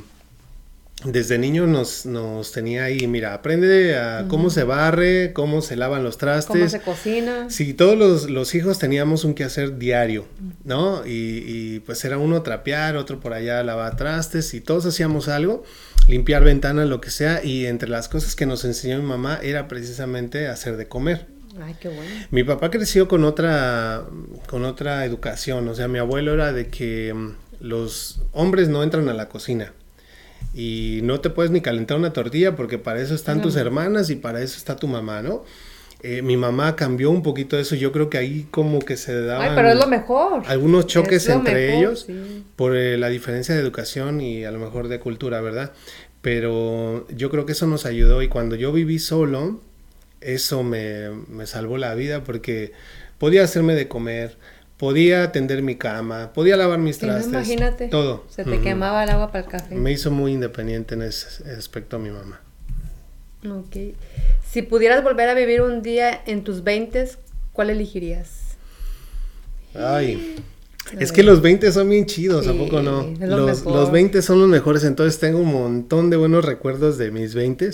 desde niño nos, nos tenía ahí, mira, aprende a cómo se barre, cómo se lavan los trastes. Cómo se cocina. Sí, todos los, hijos teníamos un quehacer diario, ¿no? Y, y, pues era uno trapear, otro por allá lavar trastes y todos hacíamos algo, limpiar ventanas, lo que sea. Y entre las cosas que nos enseñó mi mamá era precisamente hacer de comer. Ay, qué bueno. Mi papá creció con otra, con otra educación, o sea, mi abuelo era de que mm, los hombres no entran a la cocina y no te puedes ni calentar una tortilla porque para eso están tus hermanas y para eso está tu mamá, ¿no? Eh, mi mamá cambió un poquito eso, yo creo que ahí como que se daban... Ay, pero es lo mejor. Algunos choques entre ellos por eh, la diferencia de educación y a lo mejor de cultura, ¿verdad? Pero yo creo que eso nos ayudó y cuando yo viví solo, eso me, me salvó la vida porque podía hacerme de comer, podía tender mi cama, podía lavar mis trastes. imagínate. Todo. Se te quemaba el agua para el café. Me hizo muy independiente en ese aspecto mi mamá. Ok. Si pudieras volver a vivir un día en tus 20, ¿cuál elegirías? Ay. Es que los 20 son bien chidos, ¿a poco no? Los, los 20 son los mejores, entonces tengo un montón de buenos recuerdos de mis 20.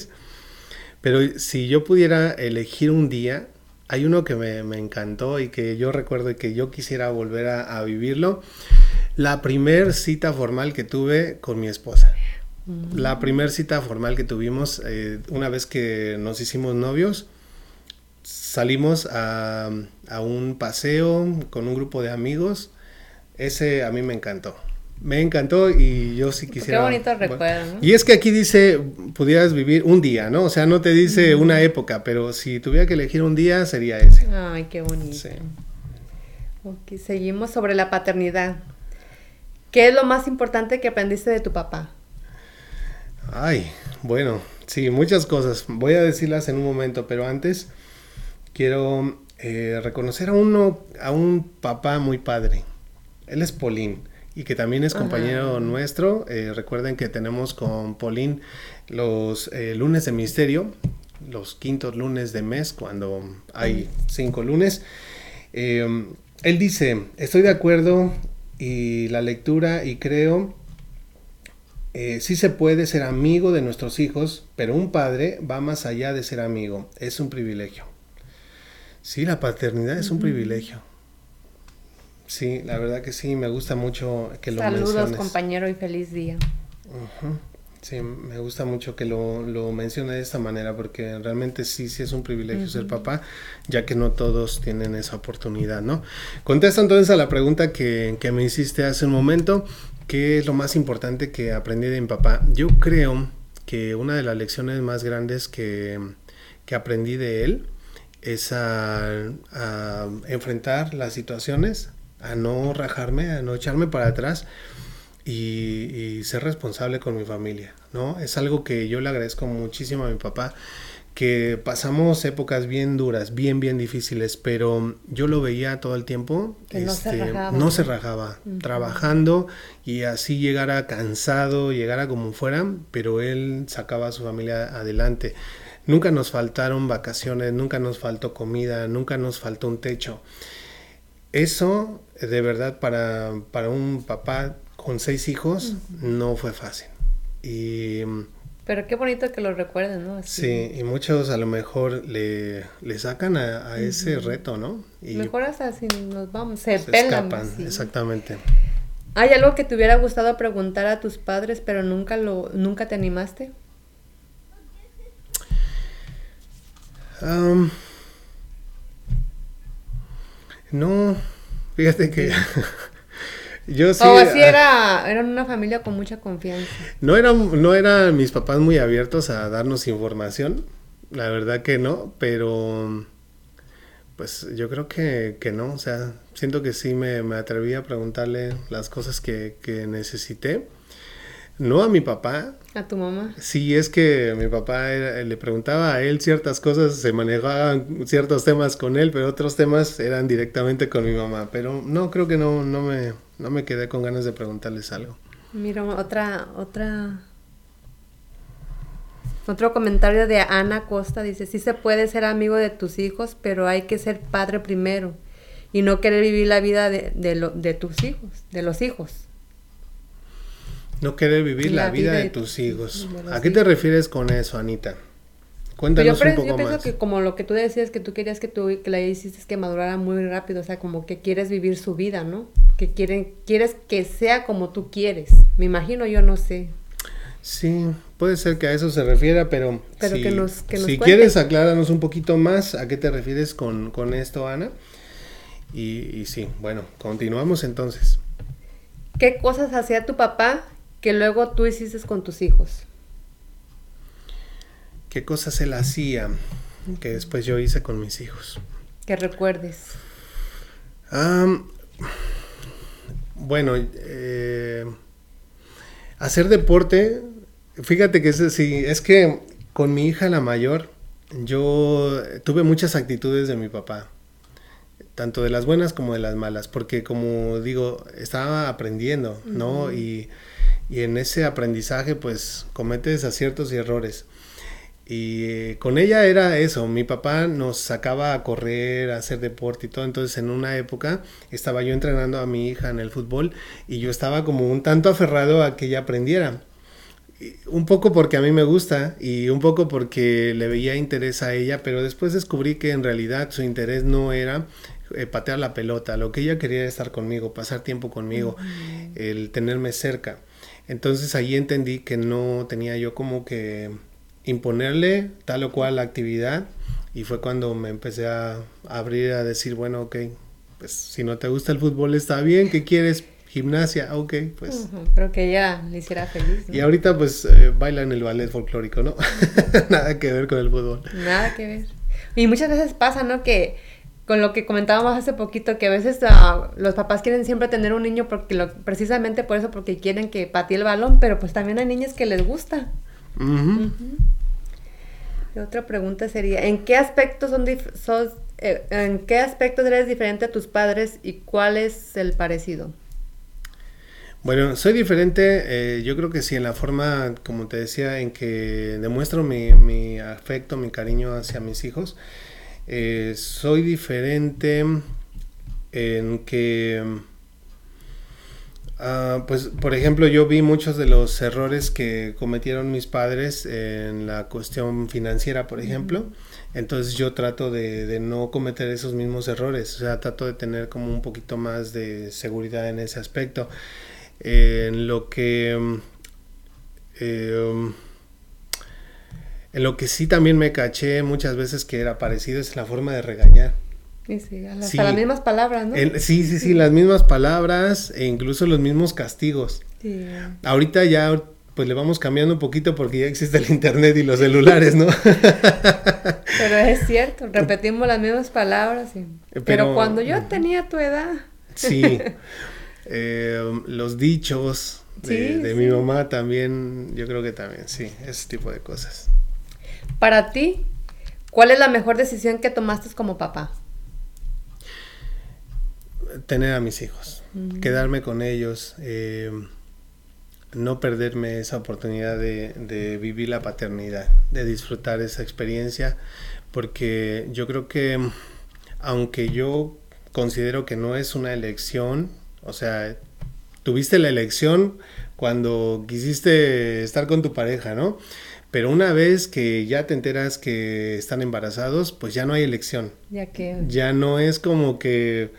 Pero si yo pudiera elegir un día, hay uno que me, encantó y que yo recuerdo y que yo quisiera volver a, vivirlo. La primer cita formal que tuve con mi esposa. Mm. La primer cita formal que tuvimos eh, una vez que nos hicimos novios. Salimos a, un paseo con un grupo de amigos. Ese a mí me encantó. Me encantó y yo sí quisiera. Qué bonito recuerdo, ¿no? Y es que aquí dice, pudieras vivir un día, ¿no? O sea, no te dice una época, pero si tuviera que elegir un día, sería ese. Ay, qué bonito. Sí. Ok, seguimos sobre la paternidad. ¿Qué es lo más importante que aprendiste de tu papá? Ay, bueno, sí, muchas cosas. Voy a decirlas en un momento, pero antes quiero eh, reconocer a uno, a un papá muy padre. Él es Polín y que también es compañero nuestro. Eh, recuerden que tenemos con Polín los eh, lunes de misterio, los quintos lunes de mes, cuando hay cinco lunes. él dice, estoy de acuerdo y la lectura y creo eh, sí se puede ser amigo de nuestros hijos, pero un padre va más allá de ser amigo, es un privilegio. Sí, la paternidad es un privilegio. Sí, la verdad que sí, me gusta mucho que lo Saludos, compañero, y feliz día. Sí, me gusta mucho que lo, lo, mencione de esta manera porque realmente sí, sí es un privilegio ser papá, ya que no todos tienen esa oportunidad, ¿no? Contesto entonces a la pregunta que, que me hiciste hace un momento. ¿Qué es lo más importante que aprendí de mi papá? Yo creo que una de las lecciones más grandes que, aprendí de él es a, enfrentar las situaciones, a no rajarme, a no echarme para atrás y, y, ser responsable con mi familia, ¿no? Es algo que yo le agradezco muchísimo a mi papá que pasamos épocas bien duras, bien, bien difíciles, pero yo lo veía todo el tiempo, no se este, rajaba, no se rajaba trabajando y así llegara cansado, llegara como fuera, pero él sacaba a su familia adelante. Nunca nos faltaron vacaciones, nunca nos faltó comida, nunca nos faltó un techo. Eso, de verdad, para, para un papá con seis hijos, no fue fácil. Y pero qué bonito que lo recuerden, ¿no? Sí, y muchos a lo mejor le, le sacan a, ese reto, ¿no? Y mejor hasta si nos vamos, se, se escapan, exactamente. ¿Hay algo que te hubiera gustado preguntar a tus padres, pero nunca lo, nunca te animaste? no, fíjate que Yo sí. O así era, eran una familia con mucha confianza. No eran, no eran mis papás muy abiertos a darnos información, la verdad que no, pero pues yo creo que, que no, o sea, siento que sí me, me atreví a preguntarle las cosas que, que necesité. No a mi papá. ¿A tu mamá? Sí, es que mi papá le preguntaba a él ciertas cosas, se manejaban ciertos temas con él, pero otros temas eran directamente con mi mamá. Pero no, creo que no, no me, no me quedé con ganas de preguntarles algo. Mira, otra, otra, otro comentario de Ana Costa dice, sí se puede ser amigo de tus hijos, pero hay que ser padre primero y no querer vivir la vida de, de tus hijos, de los hijos. No querer vivir la, vida, de, tus hijos. ¿A qué te refieres con eso, Anita? Cuéntanos yo, un poco yo pienso que como lo que tú decías, que tú querías que, tú, que la hiciste que madurara muy rápido, o sea, como que quieres vivir su vida, ¿no? Que quieren, quieres que sea como tú quieres. Me imagino, yo no sé. Sí, puede ser que a eso se refiera, pero, pero si, que nos, que si quieres aclárdanos un poquito más a qué te refieres con, con esto, Ana. Y, y sí, bueno, continuamos entonces. ¿Qué cosas hacía tu papá que luego tú hiciste con tus hijos? ¿Qué cosas él hacía que después yo hice con mis hijos? Que recuerdes. bueno, eh, hacer deporte, fíjate que es, sí, es que con mi hija la mayor, yo tuve muchas actitudes de mi papá, tanto de las buenas como de las malas, porque como digo, estaba aprendiendo, ¿no? y y en ese aprendizaje pues cometes aciertos y errores. Y eh, con ella era eso, mi papá nos sacaba a correr, a hacer deporte y todo, entonces en una época estaba yo entrenando a mi hija en el fútbol y yo estaba como un tanto aferrado a que ella aprendiera. Un poco porque a mí me gusta y un poco porque le veía interés a ella, pero después descubrí que en realidad su interés no era eh, patear la pelota, lo que ella quería era estar conmigo, pasar tiempo conmigo, el tenerme cerca. Entonces ahí entendí que no tenía yo como que imponerle tal o cual actividad y fue cuando me empecé a abrir a decir, bueno, ok, pues si no te gusta el fútbol está bien, ¿qué quieres? Gimnasia, ok, pues. Creo que ella le hiciera feliz. Y ahorita pues eh, baila en el ballet folclórico, ¿no? Nada que ver con el fútbol. Nada que ver. Y muchas veces pasa, ¿no? Que con lo que comentábamos hace poquito, que a veces uh, los papás quieren siempre tener un niño porque lo, precisamente por eso, porque quieren que patee el balón, pero pues también hay niñas que les gusta. Y otra pregunta sería, ¿en qué aspectos son, sos, eh, en qué aspectos eres diferente a tus padres y cuál es el parecido? Bueno, soy diferente, eh, yo creo que sí, en la forma, como te decía, en que demuestro mi, afecto, mi cariño hacia mis hijos. Eh, soy diferente en que, ah, pues, por ejemplo, yo vi muchos de los errores que cometieron mis padres en la cuestión financiera, por ejemplo. Entonces yo trato de, de, no cometer esos mismos errores, o sea, trato de tener como un poquito más de seguridad en ese aspecto en lo que... Em, en lo que sí también me caché muchas veces que era parecido es la forma de regañar. Sí, sí, hasta las mismas palabras, ¿no? sí, sí, sí, las mismas palabras e incluso los mismos castigos. Sí. Ahorita ya pues le vamos cambiando un poquito porque ya existe el internet y los celulares, ¿no? Pero es cierto, repetimos las mismas palabras. Pero, cuando yo tenía tu edad. Sí, Eh, los dichos de, mi mamá también, yo creo que también, sí, ese tipo de cosas. Para ti, ¿cuál es la mejor decisión que tomaste como papá? Tener a mis hijos, mm. quedarme con ellos, eh, no perderme esa oportunidad de, de, vivir la paternidad, de disfrutar esa experiencia, porque yo creo que aunque yo considero que no es una elección, o sea, tuviste la elección cuando quisiste estar con tu pareja, ¿no? Pero una vez que ya te enteras que están embarazados, pues ya no hay elección. Ya que. Ya no es como que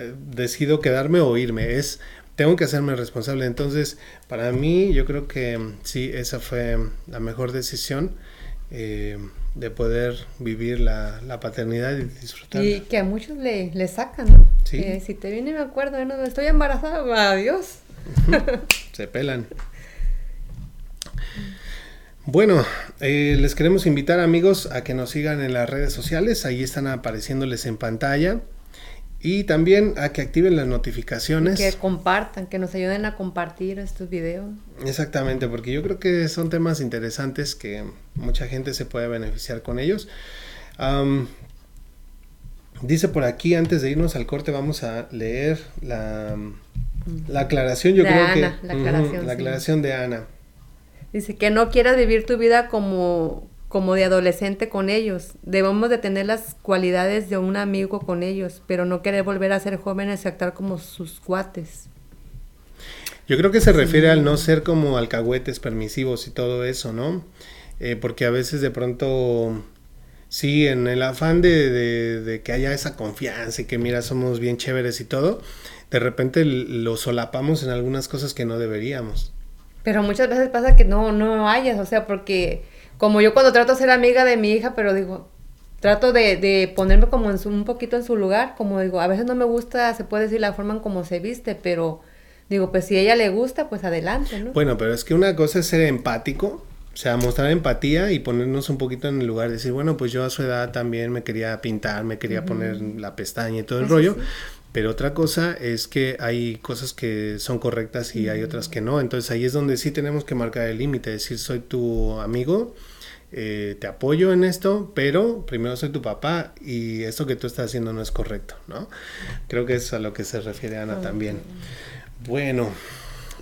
eh, decido quedarme o irme, es tengo que hacerme responsable. Entonces, para mí, yo creo que sí, esa fue la mejor decisión. Eh, de poder vivir la, paternidad y disfrutar. Y que a muchos le, le sacan, ¿no? Sí. si te viene, me acuerdo, no, estoy embarazada, adiós. Se pelan. Bueno, eh, les queremos invitar amigos a que nos sigan en las redes sociales, ahí están apareciéndoles en pantalla. Y también a que activen las notificaciones. que compartan, que nos ayuden a compartir estos videos. Exactamente, porque yo creo que son temas interesantes que mucha gente se puede beneficiar con ellos. dice por aquí, antes de irnos al corte, vamos a leer la, la aclaración. Yo creo que. La aclaración, la aclaración de Ana. Dice que no quieras vivir tu vida como como de adolescente con ellos. Debemos de tener las cualidades de un amigo con ellos, pero no querer volver a ser jóvenes y actuar como sus cuates. Yo creo que se refiere al no ser como alcahuetes permisivos y todo eso, ¿no? Eh, porque a veces de pronto, sí, en el afán de, de, que haya esa confianza y que mira, somos bien chéveres y todo, de repente lo solapamos en algunas cosas que no deberíamos. Pero muchas veces pasa que no, no hayas, o sea, porque como yo cuando trato de ser amiga de mi hija, pero digo, trato de, ponerme como en un poquito en su lugar, como digo, a veces no me gusta, se puede decir la forma en cómo se viste, pero digo, pues si a ella le gusta, pues adelante, ¿no? Bueno, pero es que una cosa es ser empático, o sea, mostrar empatía y ponernos un poquito en el lugar, de decir, bueno, pues yo a su edad también me quería pintar, me quería poner la pestaña y todo el rollo. Pero otra cosa es que hay cosas que son correctas y hay otras que no. Entonces ahí es donde sí tenemos que marcar el límite, decir soy tu amigo, eh, te apoyo en esto, pero primero soy tu papá y esto que tú estás haciendo no es correcto, ¿no? Creo que es a lo que se refiere Ana también. Bueno,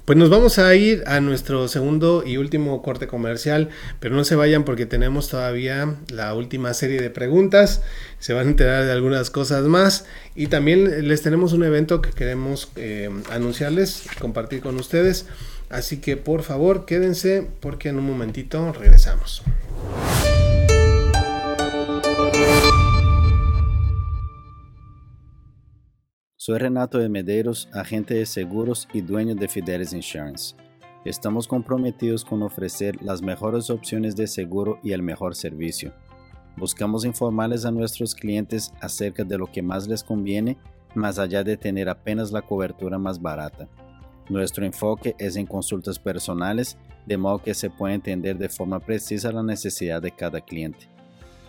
pues nos vamos a ir a nuestro segundo y último corte comercial, pero no se vayan porque tenemos todavía la última serie de preguntas, se van a enterar de algunas cosas más y también les tenemos un evento que queremos eh, anunciarles, compartir con ustedes. Así que por favor quédense porque en un momentito regresamos. Soy Renato de Medeiros, agente de seguros y dueño de Fidelis Insurance. Estamos comprometidos con ofrecer las mejores opciones de seguro y el mejor servicio. Buscamos informarles a nuestros clientes acerca de lo que más les conviene más allá de tener apenas la cobertura más barata. Nuestro enfoque es en consultas personales, de modo que se pueda entender de forma precisa la necesidad de cada cliente.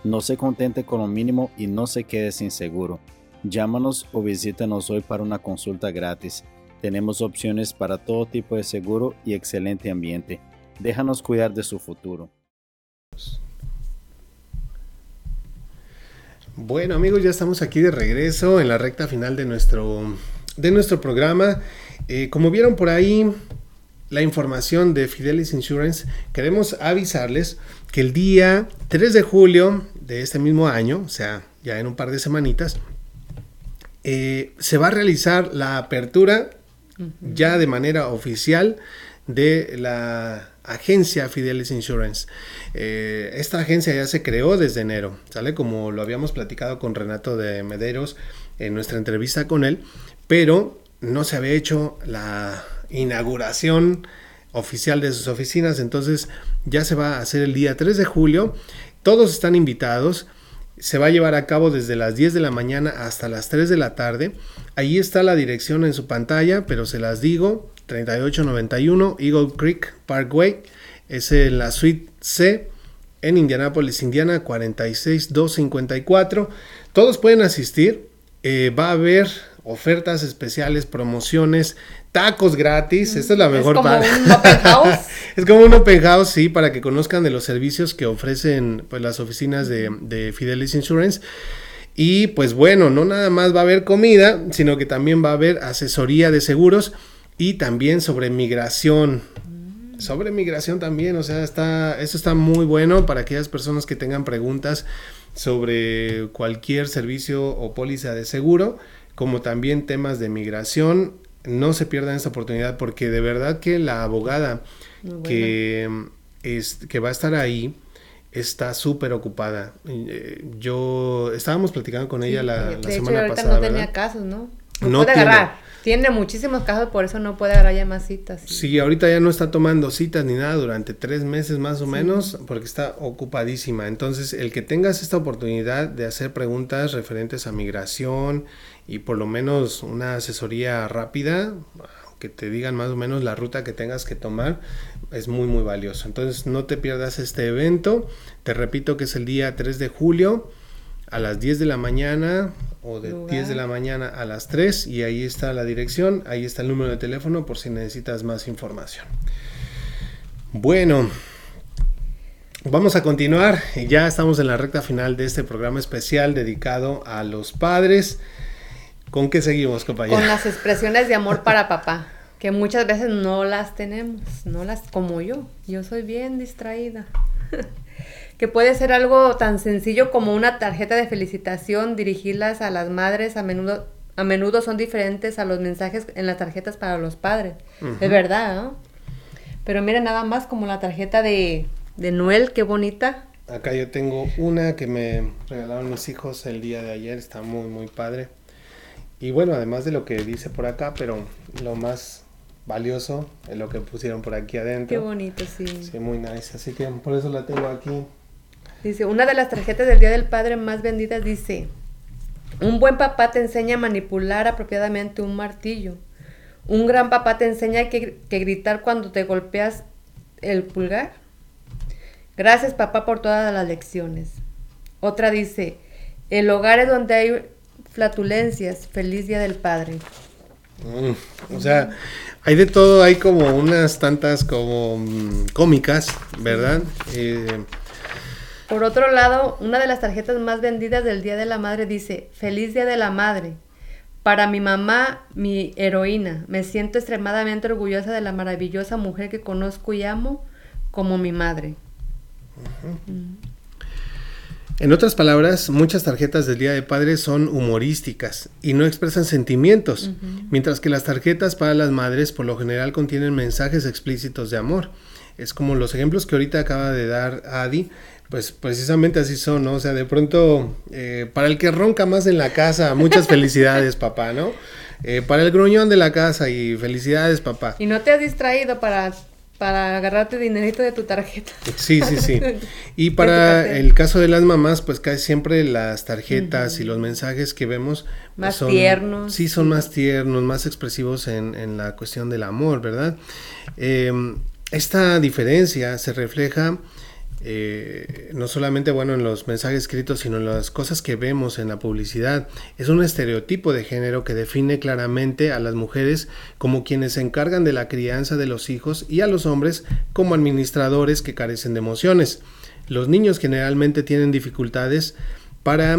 No se contente con lo mínimo y no se quede sin seguro. Llámanos o visítanos hoy para una consulta gratis. Tenemos opciones para todo tipo de seguro y excelente ambiente. Déjanos cuidar de su futuro. Bueno amigos, ya estamos aquí de regreso en la recta final de nuestro, de nuestro programa. Eh, como vieron por ahí la información de Fidelis Insurance, queremos avisarles que el día 3 de julio de este mismo año, o sea, ya en un par de semanitas, eh, se va a realizar la apertura ya de manera oficial de la agencia Fidelis Insurance. Eh, esta agencia ya se creó desde enero, ¿sale? Como lo habíamos platicado con Renato de Mederos en nuestra entrevista con él, pero no se había hecho la inauguración oficial de sus oficinas, entonces ya se va a hacer el día 3 de julio. Todos están invitados. Se va a llevar a cabo desde las 10 de la mañana hasta las 3 de la tarde. Ahí está la dirección en su pantalla, pero se las digo. 3891 Eagle Creek Parkway. Es en la suite C en Indianápolis, Indiana 46254. Todos pueden asistir. Eh, va a haber ofertas especiales, promociones, tacos gratis. Esta es la mejor parte. Es como un open house. es como un open house, sí, para que conozcan de los servicios que ofrecen pues, las oficinas de, de Fidelis Insurance. Y pues bueno, no nada más va a haber comida, sino que también va a haber asesoría de seguros y también sobre migración. Mm. Sobre migración también, o sea, está, eso está muy bueno para aquellas personas que tengan preguntas sobre cualquier servicio o póliza de seguro como también temas de migración. No se pierdan esta oportunidad porque de verdad que la abogada que, es, que va a estar ahí está súper ocupada. Eh, yo estábamos platicando con ella la, la semana pasada. No tenía casos, ¿no? No, puede agarrar. Tiene muchísimos casos, por eso no puede agarrar ya más citas. Sí. ahorita ya no está tomando citas ni nada durante tres meses más o menos, porque está ocupadísima. Entonces, el que tengas esta oportunidad de hacer preguntas referentes a migración y por lo menos una asesoría rápida, que te digan más o menos la ruta que tengas que tomar, es muy muy valioso. Entonces no te pierdas este evento. Te repito que es el día 3 de julio a las 10 de la mañana o de 10 de la mañana a las 3 y ahí está la dirección, ahí está el número de teléfono por si necesitas más información. Bueno, vamos a continuar. Ya estamos en la recta final de este programa especial dedicado a los padres. ¿Con qué seguimos, compañero? Con las expresiones de amor para papá, que muchas veces no las tenemos, no las como yo. Yo soy bien distraída. que puede ser algo tan sencillo como una tarjeta de felicitación, dirigirlas a las madres a menudo a menudo son diferentes a los mensajes en las tarjetas para los padres. Es verdad, ¿no? Pero miren nada más como la tarjeta de, de Noel, qué bonita. Acá yo tengo una que me regalaron mis hijos el día de ayer, está muy muy padre. Y bueno, además de lo que dice por acá, pero lo más valioso es lo que pusieron por aquí adentro. Qué bonito, sí. Sí, muy nice. Así que por eso la tengo aquí. Dice, una de las tarjetas del Día del Padre más vendidas dice, un buen papá te enseña a manipular apropiadamente un martillo. Un gran papá te enseña que, que gritar cuando te golpeas el pulgar. Gracias papá por todas las lecciones. Otra dice, el hogar es donde hay flatulencias. Feliz Día del Padre. Mm, o sea, hay de todo, hay como unas tantas como mm, cómicas, ¿verdad? Eh, Por otro lado, una de las tarjetas más vendidas del Día de la Madre dice, Feliz Día de la Madre. Para mi mamá, mi heroína, me siento extremadamente orgullosa de la maravillosa mujer que conozco y amo como mi madre. En otras palabras, muchas tarjetas del Día de Padres son humorísticas y no expresan sentimientos, mientras que las tarjetas para las madres por lo general contienen mensajes explícitos de amor. Es como los ejemplos que ahorita acaba de dar Adi, pues precisamente así son, ¿no? O sea, de pronto, eh, para el que ronca más en la casa, muchas felicidades, papá, ¿no? Eh, para el gruñón de la casa y felicidades, papá. Y no te has distraído para para agarrarte dinerito de tu tarjeta. Sí, sí, sí. Y para el caso de las mamás, pues casi siempre las tarjetas y los mensajes que vemos pues, más son, tiernos. Sí, son más tiernos, más expresivos en, en la cuestión del amor, ¿verdad? Em, esta diferencia se refleja eh, no solamente bueno en los mensajes escritos, sino en las cosas que vemos en la publicidad. Es un estereotipo de género que define claramente a las mujeres como quienes se encargan de la crianza de los hijos y a los hombres como administradores que carecen de emociones. Los niños generalmente tienen dificultades para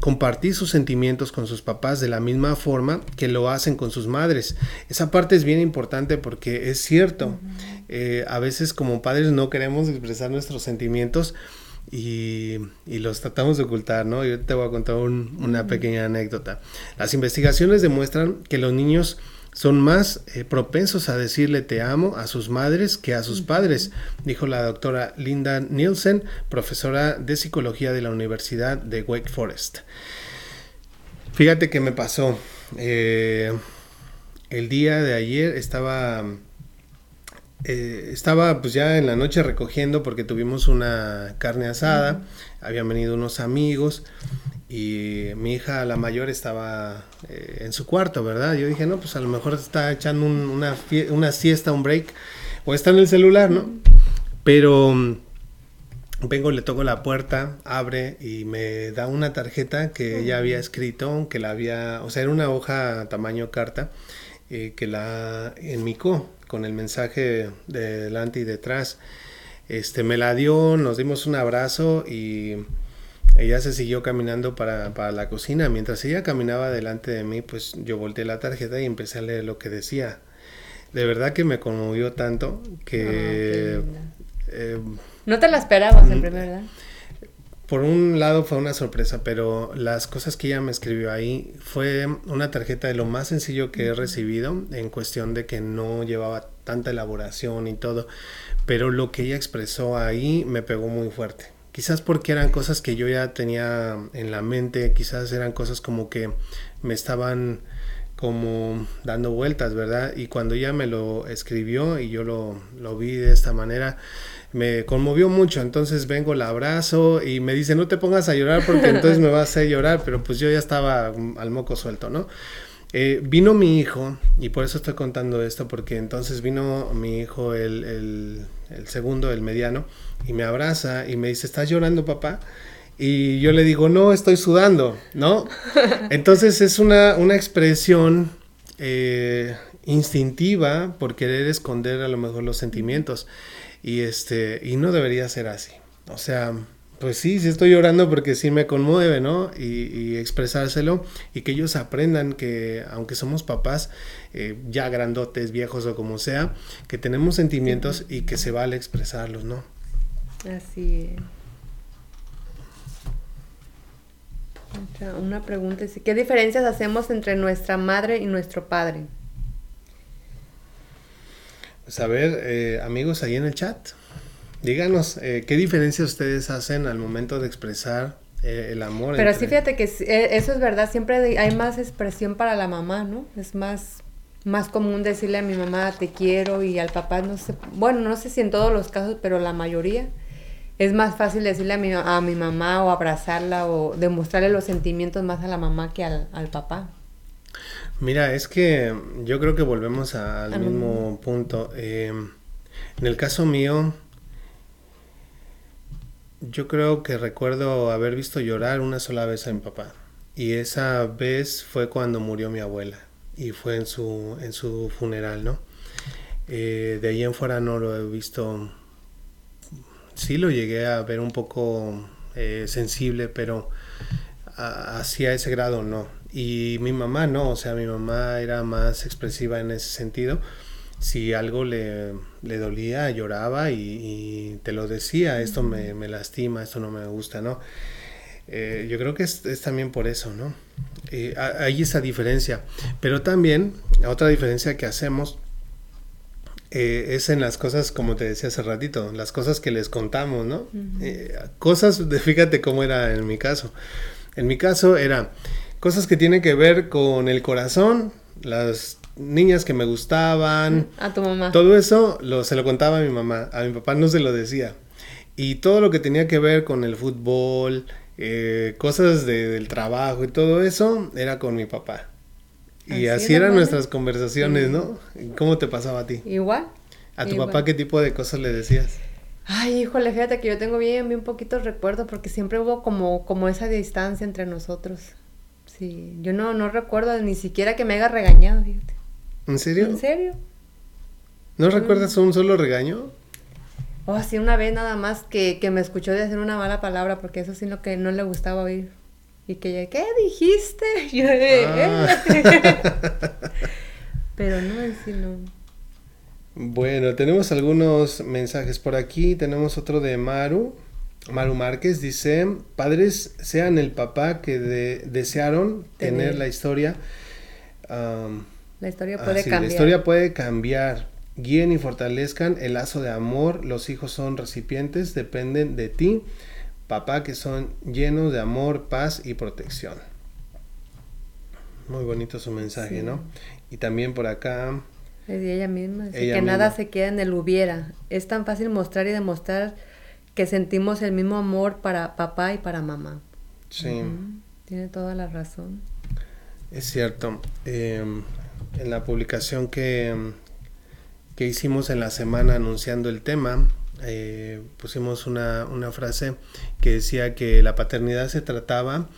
compartir sus sentimientos con sus papás de la misma forma que lo hacen con sus madres. Esa parte es bien importante porque es cierto, eh, a veces como padres no queremos expresar nuestros sentimientos y, los tratamos de ocultar, ¿no? Yo te voy a contar una pequeña anécdota. Las investigaciones demuestran que los niños son más eh, propensos a decirle te amo a sus madres que a sus padres, dijo la doctora Linda Nielsen, profesora de psicología de la Universidad de Wake Forest. Fíjate que me pasó. Eh, el día de ayer estaba eh, estaba pues ya en la noche recogiendo porque tuvimos una carne asada, habían venido unos amigos y mi hija, la mayor, estaba eh, en su cuarto, ¿verdad? Yo dije, no, pues a lo mejor está echando una, una, siesta, un break, o está en el celular, ¿no? Pero mm, vengo, le toco la puerta, abre y me da una tarjeta que ella había escrito, que la había, o sea, era una hoja tamaño carta, eh, que la enmicó con el mensaje de delante y detrás. Este, me la dio, nos dimos un abrazo y ella se siguió caminando para, la cocina. Mientras ella caminaba delante de mí, pues yo volteé la tarjeta y empecé a leer lo que decía. De verdad que me conmovió tanto que... Ah, eh, no te la esperabas en primer verdad. Por un lado fue una sorpresa, pero las cosas que ella me escribió ahí fue una tarjeta de lo más sencillo que he recibido en cuestión de que no llevaba tanta elaboración y todo, pero lo que ella expresó ahí me pegó muy fuerte. Quizás porque eran cosas que yo ya tenía en la mente, quizás eran cosas como que me estaban como dando vueltas, ¿verdad? Y cuando ella me lo escribió y yo lo, lo, vi de esta manera, me conmovió mucho. Entonces vengo, la abrazo y me dice, no te pongas a llorar porque entonces me vas a hacer llorar, pero pues yo ya estaba al moco suelto, ¿no? Eh, vino mi hijo, y por eso estoy contando esto, porque entonces vino mi hijo, el, el, el, segundo, el mediano, y me abraza y me dice, ¿estás llorando, papá? Y yo le digo, no, estoy sudando, ¿no? Entonces es una, una expresión eh, instintiva por querer esconder a lo mejor los sentimientos, y, este, y no debería ser así. O sea, pues sí, sí estoy llorando porque sí me conmueve, ¿no? Y, expresárselo y que ellos aprendan que aunque somos papás, eh, ya grandotes, viejos o como sea, que tenemos sentimientos y que se vale expresarlos, ¿no? Así es. Una pregunta ¿qué diferencias hacemos entre nuestra madre y nuestro padre? Pues a ver, eh, amigos ahí en el chat, Díganos, eh, ¿qué diferencia ustedes hacen al momento de expresar eh, el amor? Pero sí, fíjate que eh, eso es verdad, siempre hay más expresión para la mamá, ¿no? Es más, más común decirle a mi mamá te quiero y al papá no sé, bueno, no sé si en todos los casos, pero la mayoría es más fácil decirle a mi, a mi mamá o abrazarla o demostrarle los sentimientos más a la mamá que al, papá. Mira, es que yo creo que volvemos al mismo punto. en el caso mío, yo creo que recuerdo haber visto llorar una sola vez a mi papá. Y esa vez fue cuando murió mi abuela. Y fue en su, en su funeral, ¿no? Eh, de ahí en fuera no lo he visto. Sí lo llegué a ver un poco eh, sensible, pero hacia ese grado no. Y mi mamá no, o sea, mi mamá era más expresiva en ese sentido si algo le, dolía, lloraba y, te lo decía, esto me, lastima, esto no me gusta, ¿no? Eh, yo creo que es, también por eso, ¿no? Eh, hay esa diferencia. Pero también, otra diferencia que hacemos eh, es en las cosas, como te decía hace ratito, las cosas que les contamos, ¿no? cosas, de, fíjate cómo era en mi caso. En mi caso era cosas que tienen que ver con el corazón, las niñas que me gustaban. A tu mamá. Todo eso lo, se lo contaba a mi mamá. A mi papá no se lo decía. Y todo lo que tenía que ver con el fútbol, eh, cosas del trabajo y todo eso, era con mi papá. Y así, eran nuestras conversaciones, ¿no? ¿Cómo te pasaba a ti? Igual. ¿A tu papá qué tipo de cosas le decías? Ay, híjole, fíjate que yo tengo bien, bien poquitos recuerdos porque siempre hubo como, como esa distancia entre nosotros. Sí, yo no, no recuerdo ni siquiera que me haya regañado, fíjate. ¿En serio? ¿En serio? ¿No mm. recuerdas un solo regaño? Oh, sí, una vez nada más que, que me escuchó decir una mala palabra porque eso sí lo que no le gustaba oír. Y que yo, ¿qué dijiste? Yo, ah. Pero no, sí no. Bueno, tenemos algunos mensajes por aquí. Tenemos otro de Maru. Maru Márquez dice, padres sean el papá que desearon tener. la historia. la historia puede cambiar. La historia puede cambiar. Guíen y fortalezcan el lazo de amor. Los hijos son recipientes, dependen de ti, papá, que son llenos de amor, paz y protección. Muy bonito su mensaje, ¿no? Y también por acá es ella misma, que nada se queda en el hubiera. Es tan fácil mostrar y demostrar que sentimos el mismo amor para papá y para mamá. Sí. Tiene toda la razón. Es cierto. Em, en la publicación que, que hicimos en la semana anunciando el tema, eh, pusimos una, una, frase que decía que la paternidad se trataba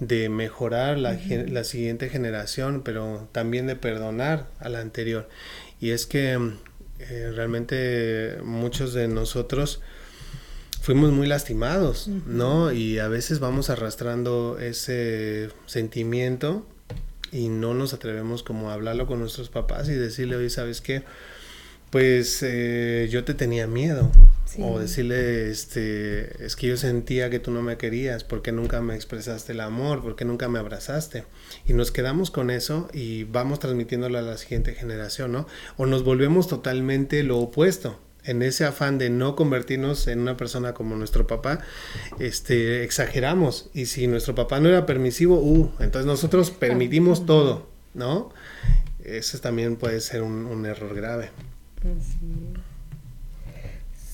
de mejorar la, la, siguiente generación, pero también de perdonar a la anterior. Y es que eh, realmente muchos de nosotros fuimos muy lastimados, ¿no? Y a veces vamos arrastrando ese sentimiento y no nos atrevemos como a hablarlo con nuestros papás y decirle, oye, ¿sabes qué? Pues eh, yo te tenía miedo, o decirle, este, es que yo sentía que tú no me querías, porque nunca me expresaste el amor, porque nunca me abrazaste. Y nos quedamos con eso y vamos transmitiéndolo a la siguiente generación, ¿no? O nos volvemos totalmente lo opuesto. En ese afán de no convertirnos en una persona como nuestro papá, este, exageramos. Y si nuestro papá no era permisivo, uh, entonces nosotros permitimos todo, ¿no? Ese también puede ser un, un error grave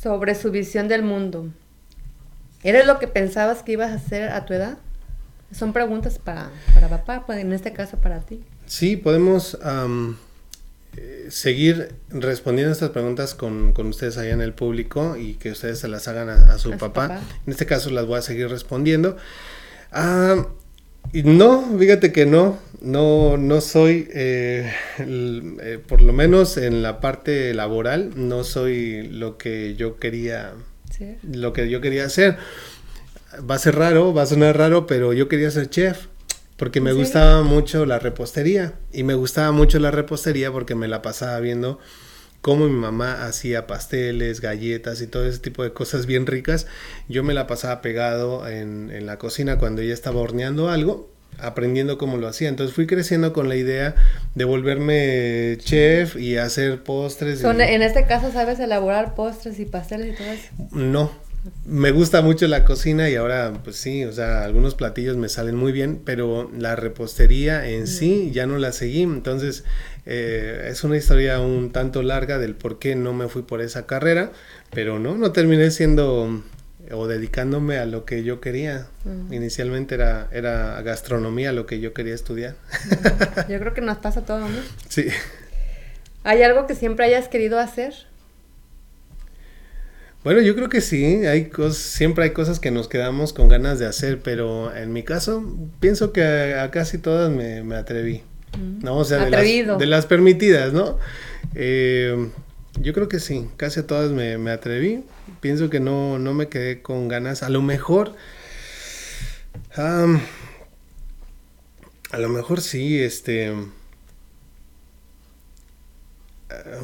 sobre su visión del mundo. ¿Eres lo que pensabas que ibas a hacer a tu edad? Son preguntas para, para papá, pues, en este caso para ti. Sí, podemos eh, seguir respondiendo estas preguntas con, ustedes allá en el público y que ustedes se las hagan a, su, papá. En este caso las voy a seguir respondiendo. Ah, no, fíjate que no, no, no soy, eh, eh, por lo menos en la parte laboral, no soy lo que yo quería, lo que yo quería hacer. Va a ser raro, va a sonar raro, pero yo quería ser chef porque me gustaba mucho la repostería y me gustaba mucho la repostería porque me la pasaba viendo cómo mi mamá hacía pasteles, galletas y todo ese tipo de cosas bien ricas. Yo me la pasaba pegado en, en la cocina cuando ella estaba horneando algo aprendiendo cómo lo hacía. Entonces fui creciendo con la idea de volverme chef y hacer postres. En este caso, ¿sabes elaborar postres y pasteles y todo eso? No. Me gusta mucho la cocina y ahora, pues sí, o sea, algunos platillos me salen muy bien, pero la repostería en sí ya no la seguí. Entonces, eh, es una historia un tanto larga del por qué no me fui por esa carrera, pero no, no terminé siendo o dedicándome a lo que yo quería. Inicialmente era, era gastronomía lo que yo quería estudiar. Yo creo que nos pasa todo, ¿no? Sí. ¿Hay algo que siempre hayas querido hacer? Bueno, yo creo que sí, hay cosas, siempre hay cosas que nos quedamos con ganas de hacer, pero en mi caso pienso que a, casi todas me, atreví. ¿No? O sea, de las, de las, permitidas, ¿no? Eh, yo creo que sí, casi a todas me, me atreví. Pienso que no, no, me quedé con ganas. A lo mejor. a lo mejor sí, este. Ah,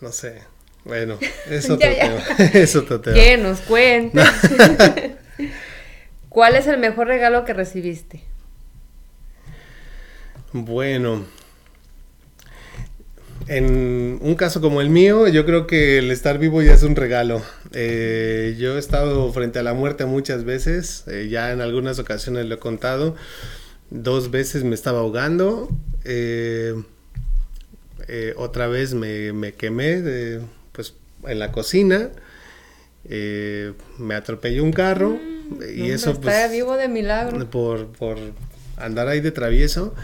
no sé. Bueno, es otro tema. es otro tema. ¿Qué nos cuentas? ¿Cuál es el mejor regalo que recibiste? Bueno, en un caso como el mío, yo creo que el estar vivo ya es un regalo. Eh, yo he estado frente a la muerte muchas veces, eh, ya en algunas ocasiones lo he contado. Dos veces me estaba ahogando. Eh, eh, otra vez me, me quemé de, pues, en la cocina, eh, me atropelló un carro mm, y eso está pues... vivo de milagro. Por, por andar ahí de travieso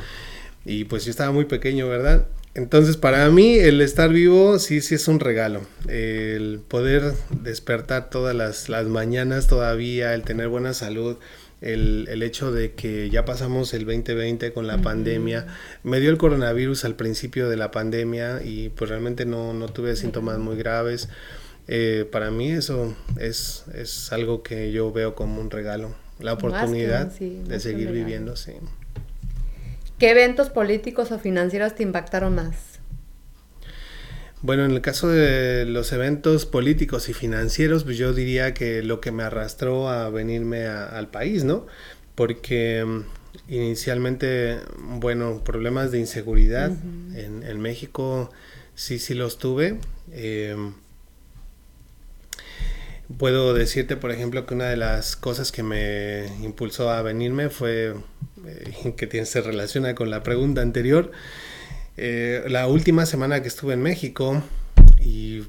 y pues yo estaba muy pequeño, ¿verdad? Entonces, para mí, el estar vivo sí, sí es un regalo. El poder despertar todas las, las mañanas todavía, el tener buena salud, el, el, hecho de que ya pasamos el 2020 con la pandemia. Me dio el coronavirus al principio de la pandemia y pues realmente no, no tuve síntomas muy graves. Eh, para mí eso es, es algo que yo veo como un regalo, la oportunidad de seguir viviendo, sí. ¿Qué eventos políticos o financieros te impactaron más? Bueno, en el caso de los eventos políticos y financieros, pues yo diría que lo que me arrastró a venirme al país, ¿no? Porque mm, inicialmente, bueno, problemas de inseguridad en, México sí, sí los tuve. Em, puedo decirte, por ejemplo, que una de las cosas que me impulsó a venirme fue eh, que se relaciona con la pregunta anterior. Eh, la última semana que estuve en México y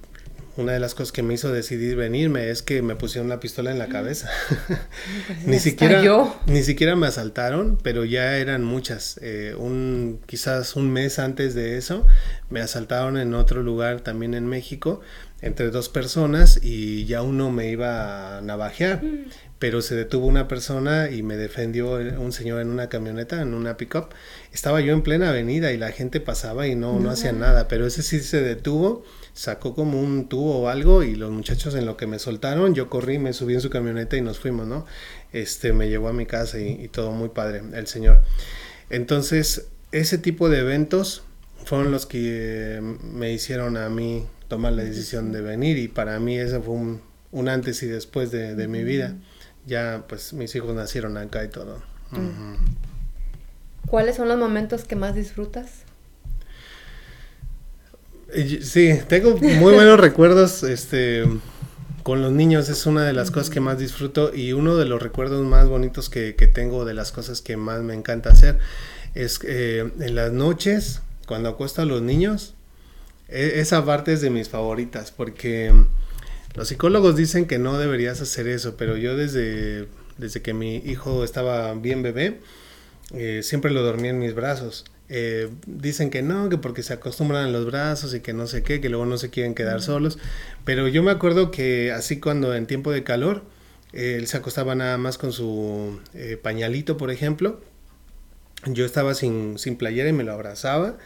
una de las cosas que me hizo decidir venirme es que me pusieron la pistola en la cabeza. Pues ni siquiera ni siquiera me asaltaron, pero ya eran muchas. Eh, un quizás un mes antes de eso me asaltaron en otro lugar también en México entre dos personas y ya uno me iba a navajear. Mm pero se detuvo una persona y me defendió un señor en una camioneta, en una pickup. Estaba yo en plena avenida y la gente pasaba y no, no, hacía nada, pero ese sí se detuvo, sacó como un tubo o algo y los muchachos en lo que me soltaron, yo corrí, me subí en su camioneta y nos fuimos, ¿no? Este me llevó a mi casa y, todo muy padre, el señor. Entonces, ese tipo de eventos fueron los que me hicieron a mí tomar la decisión de venir y para mí ese fue un, antes y después de, de mi vida ya pues mis hijos nacieron acá y todo. Mm. ¿Cuáles son los momentos que más disfrutas? Sí, tengo muy buenos recuerdos este, con los niños, es una de las cosas que más disfruto y uno de los recuerdos más bonitos que, tengo de las cosas que más me encanta hacer es eh, en las noches, cuando acuesto a los niños, e, esa parte es de mis favoritas porque los psicólogos dicen que no deberías hacer eso, pero yo desde, desde que mi hijo estaba bien bebé, eh, siempre lo dormía en mis brazos. Eh, dicen que no, que porque se acostumbran a los brazos y que no sé qué, que luego no se quieren quedar solos. Pero yo me acuerdo que así cuando en tiempo de calor, él se acostaba nada más con su eh, pañalito, por ejemplo. Yo estaba sin, sin playera y me lo abrazaba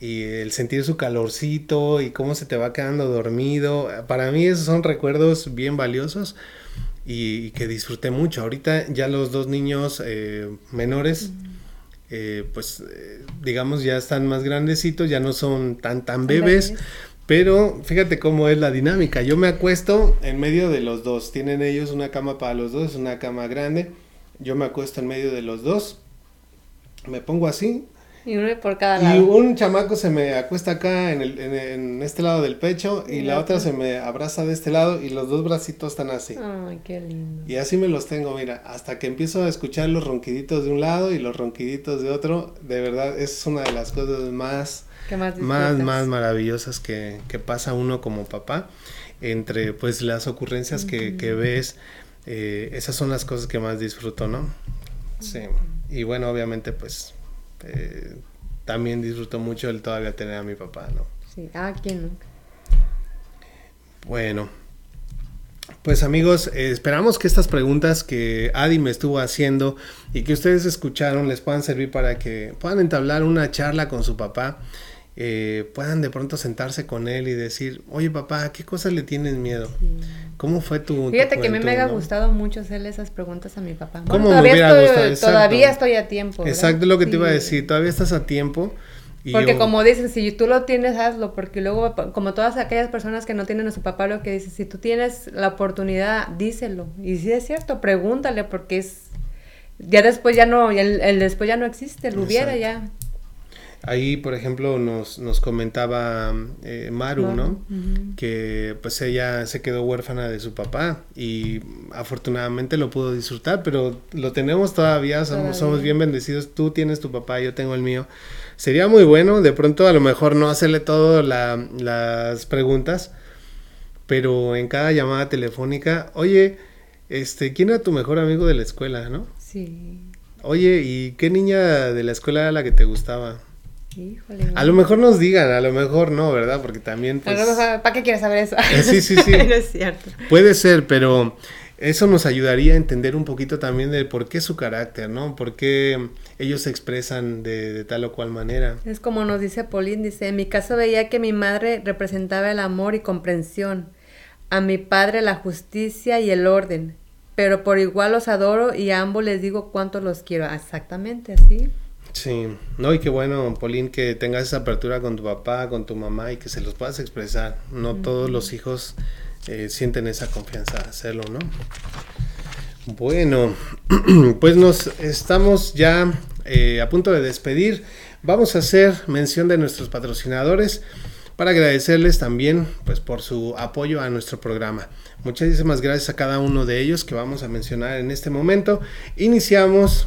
y el sentir su calorcito y cómo se te va quedando dormido. Para mí esos son recuerdos bien valiosos y, que disfruté mucho. Ahorita ya los dos niños eh, menores, eh, pues eh, digamos ya están más grandecitos, ya no son tan tan bebés. Pero fíjate cómo es la dinámica. Yo me acuesto en medio de los dos. Tienen ellos una cama para los dos, una cama grande. Yo me acuesto en medio de los dos. Me pongo así, y uno por cada lado. Y un chamaco se me acuesta acá en, el, en, este lado del pecho y, la otra se me abraza de este lado y los dos bracitos están así. Ay, qué lindo. Y así me los tengo, mira, hasta que empiezo a escuchar los ronquiditos de un lado y los ronquiditos de otro. De verdad, es una de las cosas más, más, más, maravillosas que, que, pasa uno como papá. Entre pues las ocurrencias que, que ves, eh, esas son las cosas que más disfruto, ¿no? Sí. Y bueno, obviamente pues eh, también disfruto mucho el todavía tener a mi papá, ¿no? Sí, ah, ¿quién Bueno, pues amigos, eh, esperamos que estas preguntas que Adi me estuvo haciendo y que ustedes escucharon les puedan servir para que puedan entablar una charla con su papá eh, puedan de pronto sentarse con él y decir, oye papá, ¿qué cosas le tienes miedo? ¿Cómo fue tu... Fíjate que a mí me ha gustado mucho hacerle esas preguntas a mi papá. todavía, estoy, todavía estoy a tiempo. Exacto, lo que te iba a decir, todavía estás a tiempo. porque como dicen, si tú lo tienes, hazlo, porque luego, como todas aquellas personas que no tienen a su papá, lo que dicen, si tú tienes la oportunidad, díselo. Y si es cierto, pregúntale, porque es, ya después ya no, el, después ya no existe, lo hubiera ya. Ahí, por ejemplo, nos, nos comentaba eh, Maru, ¿no? Que pues ella se quedó huérfana de su papá y afortunadamente lo pudo disfrutar, pero lo tenemos todavía, somos, somos bien bendecidos. Tú tienes tu papá, yo tengo el mío. Sería muy bueno, de pronto a lo mejor no hacerle todas las preguntas, pero en cada llamada telefónica, oye, este, ¿quién era tu mejor amigo de la escuela, no? Sí. Oye, ¿y qué niña de la escuela era la que te gustaba? Híjole. A lo mejor nos digan, a lo mejor no, ¿verdad? Porque también, pues... ¿Para qué quieres saber eso? Eh, sí, sí, sí. es cierto. Puede ser, pero eso nos ayudaría a entender un poquito también de por qué su carácter, ¿no? Por qué ellos se expresan de, tal o cual manera. Es como nos dice Pauline, dice, en mi caso veía que mi madre representaba el amor y comprensión, a mi padre la justicia y el orden, pero por igual los adoro y a ambos les digo cuánto los quiero. Exactamente así. Sí, no, y qué bueno, Pauline, que tengas esa apertura con tu papá, con tu mamá y que se los puedas expresar. No todos los hijos eh, sienten esa confianza de hacerlo, ¿no? Bueno, pues nos estamos ya eh, a punto de despedir. Vamos a hacer mención de nuestros patrocinadores para agradecerles también pues por su apoyo a nuestro programa. Muchísimas gracias a cada uno de ellos que vamos a mencionar en este momento. Iniciamos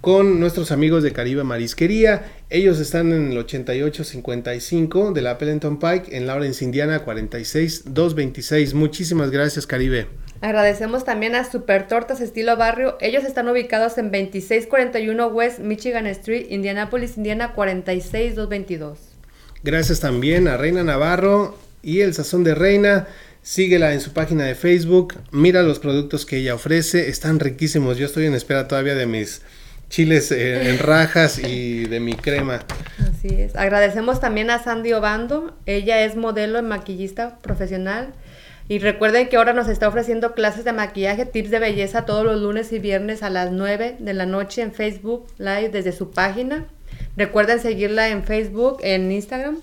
con nuestros amigos de Caribe Marisquería. Ellos están en el 8855 de la Pellenton Pike en Lawrence, Indiana 46226. Muchísimas gracias, Caribe. Agradecemos también a Super Tortas Estilo Barrio. Ellos están ubicados en 2641 West Michigan Street, Indianapolis, Indiana 46222. Gracias también a Reina Navarro y el Sazón de Reina. Síguela en su página de Facebook. Mira los productos que ella ofrece. Están riquísimos. Yo estoy en espera todavía de mis chiles eh, en rajas y de mi crema. Así es. Agradecemos también a Sandy Obando. Ella es modelo y maquillista profesional. Y recuerden que ahora nos está ofreciendo clases de maquillaje, tips de belleza todos los lunes y viernes a las 9 de la noche en Facebook Live desde su página. Recuerden seguirla en Facebook, en Instagram.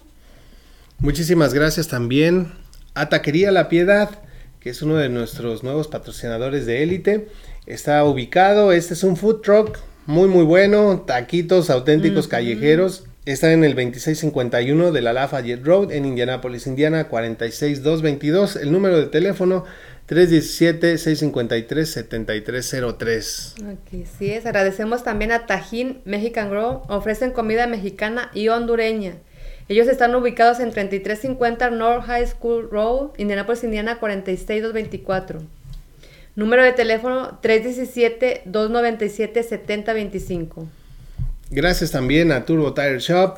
Muchísimas gracias también a Taquería La Piedad, que es uno de nuestros nuevos patrocinadores de élite. Está ubicado, este es un food truck muy muy bueno, taquitos auténticos callejeros Está en el 2651 de la Lafayette Road en Indianapolis, Indiana 46222. El número de teléfono 317-653-7303. Aquí sí es. Agradecemos también a Tajín Mexican Grow. Ofrecen comida mexicana y hondureña. Ellos están ubicados en 3350 North High School Road, Indianapolis, Indiana 46224. Número de teléfono 317-297-7025. Gracias también a Turbo Tire Shop.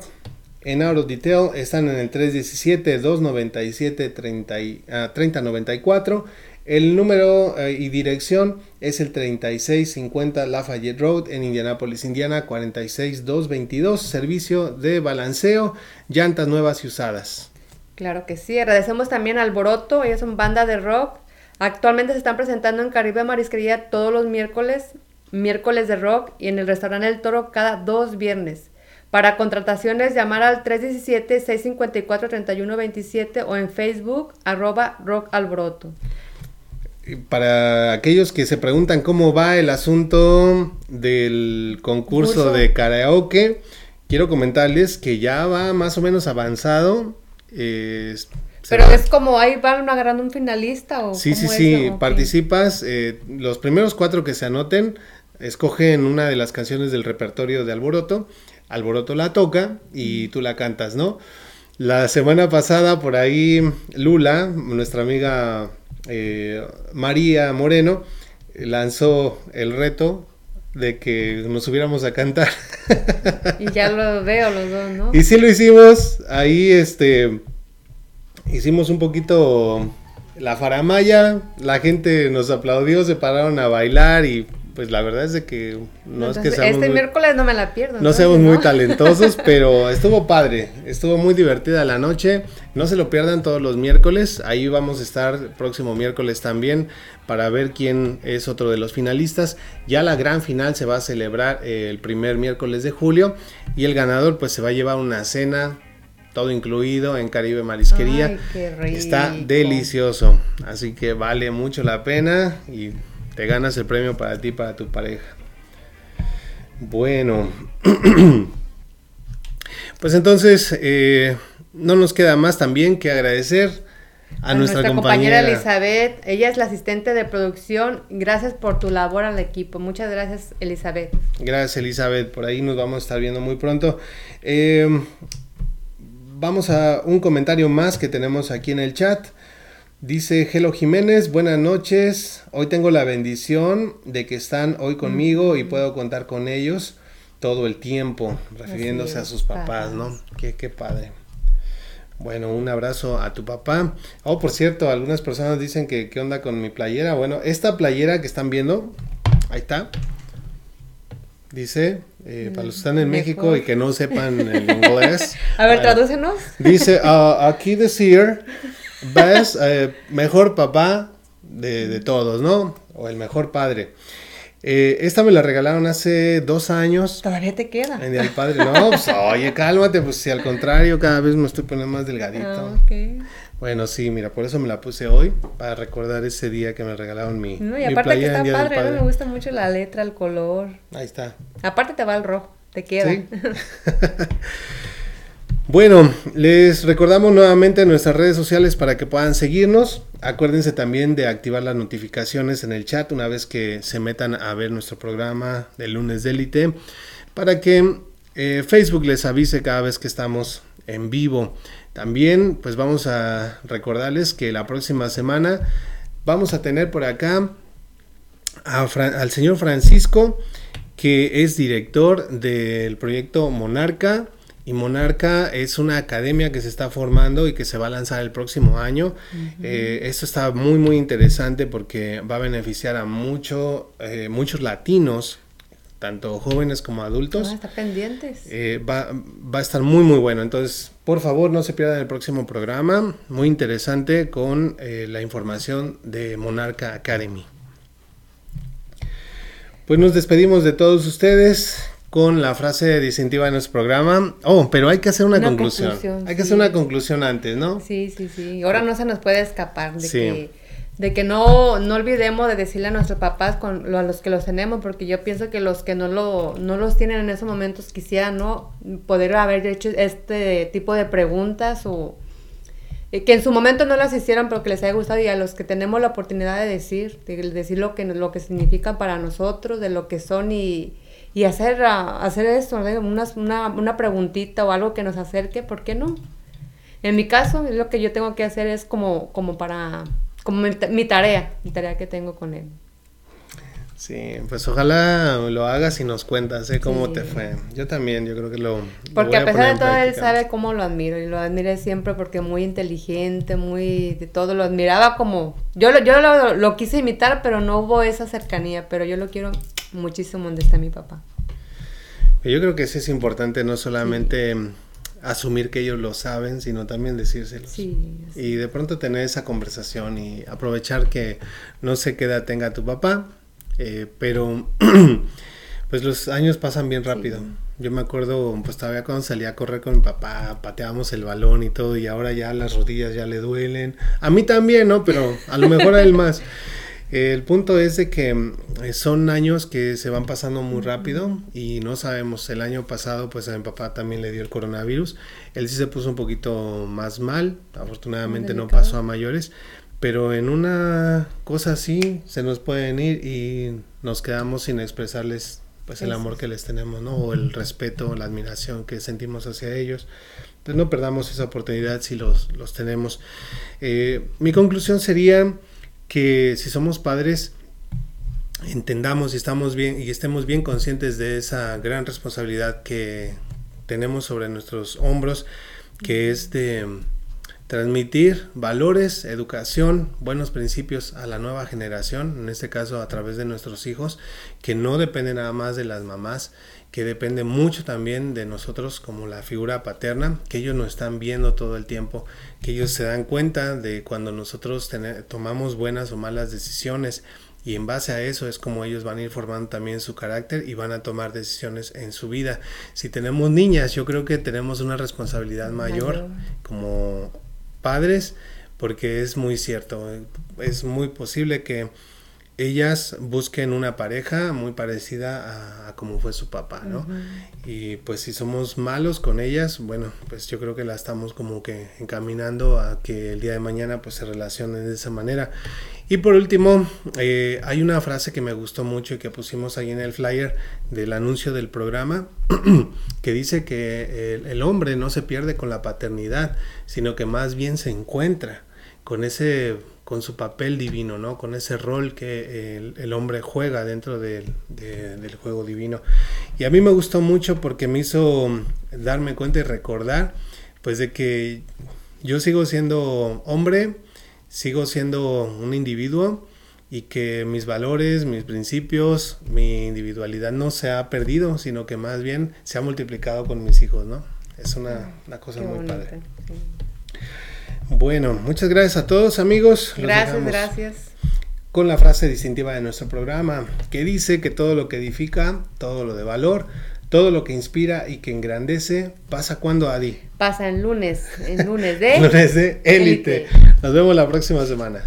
En Auto Detail están en el 317-297-3094. El número eh, y dirección es el 3650 Lafayette Road en Indianapolis, Indiana 46222. Servicio de balanceo, llantas nuevas y usadas. Claro que sí. Agradecemos también a Alboroto. Ellos son banda de rock. Actualmente se están presentando en Caribe Marisquería todos los miércoles miércoles de rock y en el restaurante El Toro cada dos viernes. Para contrataciones, llamar al 317-654-3127 o en Facebook, arroba Rock Albroto. Para aquellos que se preguntan cómo va el asunto del concurso de karaoke, quiero comentarles que ya va más o menos avanzado. Pero es como ahí van agarrando un finalista o Sí, sí, sí, participas. Eh, los primeros cuatro que se anoten escogen una de las canciones del repertorio de Alboroto, Alboroto la toca y tú la cantas, ¿no? La semana pasada por ahí Lula, nuestra amiga eh, María Moreno, lanzó el reto de que nos subiéramos a cantar. Y ya lo veo los dos, ¿no? Y sí lo hicimos, ahí este, hicimos un poquito la faramaya, la gente nos aplaudió, se pararon a bailar y pues la verdad es de que no es que seamos Este miércoles no me la pierdo. No seamos muy talentosos, pero estuvo padre, estuvo muy divertida la noche. No se lo pierdan todos los miércoles, ahí vamos a estar próximo miércoles también para ver quién es otro de los finalistas. Ya la gran final se va a celebrar el primer miércoles de julio y el ganador pues se va a llevar una cena todo incluido en Caribe Marisquería. Está delicioso, así que vale mucho la pena y te ganas el premio para ti, para tu pareja. Bueno. Pues entonces, eh, no nos queda más también que agradecer a, nuestra, compañera, Elizabeth. Ella es la asistente de producción. Gracias por tu labor al equipo. Muchas gracias, Elizabeth. Gracias, Elizabeth. Por ahí nos vamos a estar viendo muy pronto. Em, vamos a un comentario más que tenemos aquí en el chat. Dice Gelo Jiménez, buenas noches. Hoy tengo la bendición de que están hoy conmigo y puedo contar con ellos todo el tiempo, refiriéndose a sus papás, ¿no? Qué, qué padre. Bueno, un abrazo a tu papá. Oh, por cierto, algunas personas dicen que qué onda con mi playera. Bueno, esta playera que están viendo, ahí está. Dice, eh, para los que están en México y que no sepan el inglés. a ver, tradúcenos. Dice, uh, aquí decir, ves, eh, mejor papá de, de todos, ¿no? O el mejor padre. Eh, esta me la regalaron hace dos años. Todavía te queda. En del Padre. No, pues oye, cálmate, pues si al contrario, cada vez me estoy poniendo más delgadito. Ah, bueno, sí, mira, por eso me la puse hoy, para recordar ese día que me regalaron mi. No, y aparte que está padre, ¿no? Me gusta mucho la letra, el color. Ahí está. Aparte te va el rojo, te queda. ¿Sí? Bueno, les recordamos nuevamente nuestras redes sociales para que puedan seguirnos. Acuérdense también de activar las notificaciones en el chat una vez que se metan a ver nuestro programa de lunes de élite para que eh, Facebook les avise cada vez que estamos en vivo. También pues vamos a recordarles que la próxima semana vamos a tener por acá al señor Francisco que es director del proyecto Monarca y Monarca es una academia que se está formando y que se va a lanzar el próximo año. Eh, esto está muy, muy interesante porque va a beneficiar a mucho, eh, muchos latinos, tanto jóvenes como adultos. Ah, pendientes. Eh, va, va, a estar muy, muy bueno. Entonces, por favor, no se pierdan el próximo programa. Muy interesante con la información de Monarca Academy. Pues nos despedimos de todos ustedes con la frase distintiva de nuestro programa. Oh, pero hay que hacer una, conclusión. Hay que hacer una conclusión antes, ¿no? Sí, sí, sí. Ahora no se nos puede escapar de que de que no, no olvidemos de decirle a nuestros papás con a los que los tenemos, porque yo pienso que los que no lo, no los tienen en esos momentos quisiera no poder haber hecho este tipo de preguntas o eh, que en su momento no las hicieron pero que les haya gustado y a los que tenemos la oportunidad de decir, de decir lo que lo que significan para nosotros, de lo que son y, y hacer, hacer esto, una, una, una preguntita o algo que nos acerque, ¿por qué no? En mi caso, lo que yo tengo que hacer es como, como para, como mi, tarea, mi tarea que tengo con él. Sí, pues ojalá lo hagas y nos cuentas ¿eh? cómo te fue. Yo también, yo creo que lo... Porque a, pesar de todo, él sabe cómo lo admiro y lo admiré siempre porque muy inteligente, muy de todo, lo admiraba como... Yo, lo, yo lo, lo quise imitar, pero no hubo esa cercanía, pero yo lo quiero muchísimo donde está mi papá. Yo creo que eso es importante, no solamente asumir que ellos lo saben, sino también decírselos. y de pronto tener esa conversación y aprovechar que no sé qué edad tenga tu papá, eh, pero pues los años pasan bien rápido. Yo me acuerdo, pues todavía cuando salía a correr con mi papá, pateábamos el balón y todo, y ahora ya las rodillas ya le duelen. A mí también, ¿no? Pero a lo mejor a él más. El punto es de que eh, son años que se van pasando muy rápido y no sabemos, el año pasado pues a mi papá también le dio el coronavirus, él sí se puso un poquito más mal, afortunadamente no pasó a mayores, pero en una cosa así se nos pueden ir y nos quedamos sin expresarles pues el amor que les tenemos, ¿no? O el respeto, la admiración que sentimos hacia ellos. Entonces no perdamos esa oportunidad si los, los tenemos. Eh, mi conclusión sería que si somos padres entendamos y estamos bien y estemos bien conscientes de esa gran responsabilidad que tenemos sobre nuestros hombros, que es de transmitir valores, educación, buenos principios a la nueva generación, en este caso a través de nuestros hijos, que no dependen nada más de las mamás, que depende mucho también de nosotros como la figura paterna, que ellos nos están viendo todo el tiempo, que ellos se dan cuenta de cuando nosotros tomamos buenas o malas decisiones y en base a eso es como ellos van a ir formando también su carácter y van a tomar decisiones en su vida. Si tenemos niñas, yo creo que tenemos una responsabilidad mayor. como padres, porque es muy cierto, es muy posible que ellas busquen una pareja muy parecida a, como fue su papá, ¿no? Y pues si somos malos con ellas, bueno, pues yo creo que la estamos como que encaminando a que el día de mañana pues se relacionen de esa manera. Y por último, eh, hay una frase que me gustó mucho y que pusimos ahí en el flyer del anuncio del programa, que dice que el, el hombre no se pierde con la paternidad, sino que más bien se encuentra con ese con su papel divino, ¿no? Con ese rol que el, hombre juega dentro del, del, juego divino. Y a mí me gustó mucho porque me hizo darme cuenta y recordar, pues de que yo sigo siendo hombre, sigo siendo un individuo y que mis valores, mis principios, mi individualidad no se ha perdido, sino que más bien se ha multiplicado con mis hijos, ¿no? Es una, cosa muy padre. Bueno, muchas gracias a todos amigos. Gracias, gracias. Con la frase distintiva de nuestro programa, que dice que todo lo que edifica, todo lo de valor, todo lo que inspira y que engrandece, pasa cuando Adi. Pasa en lunes, en lunes de... lunes de élite. Nos vemos la próxima semana.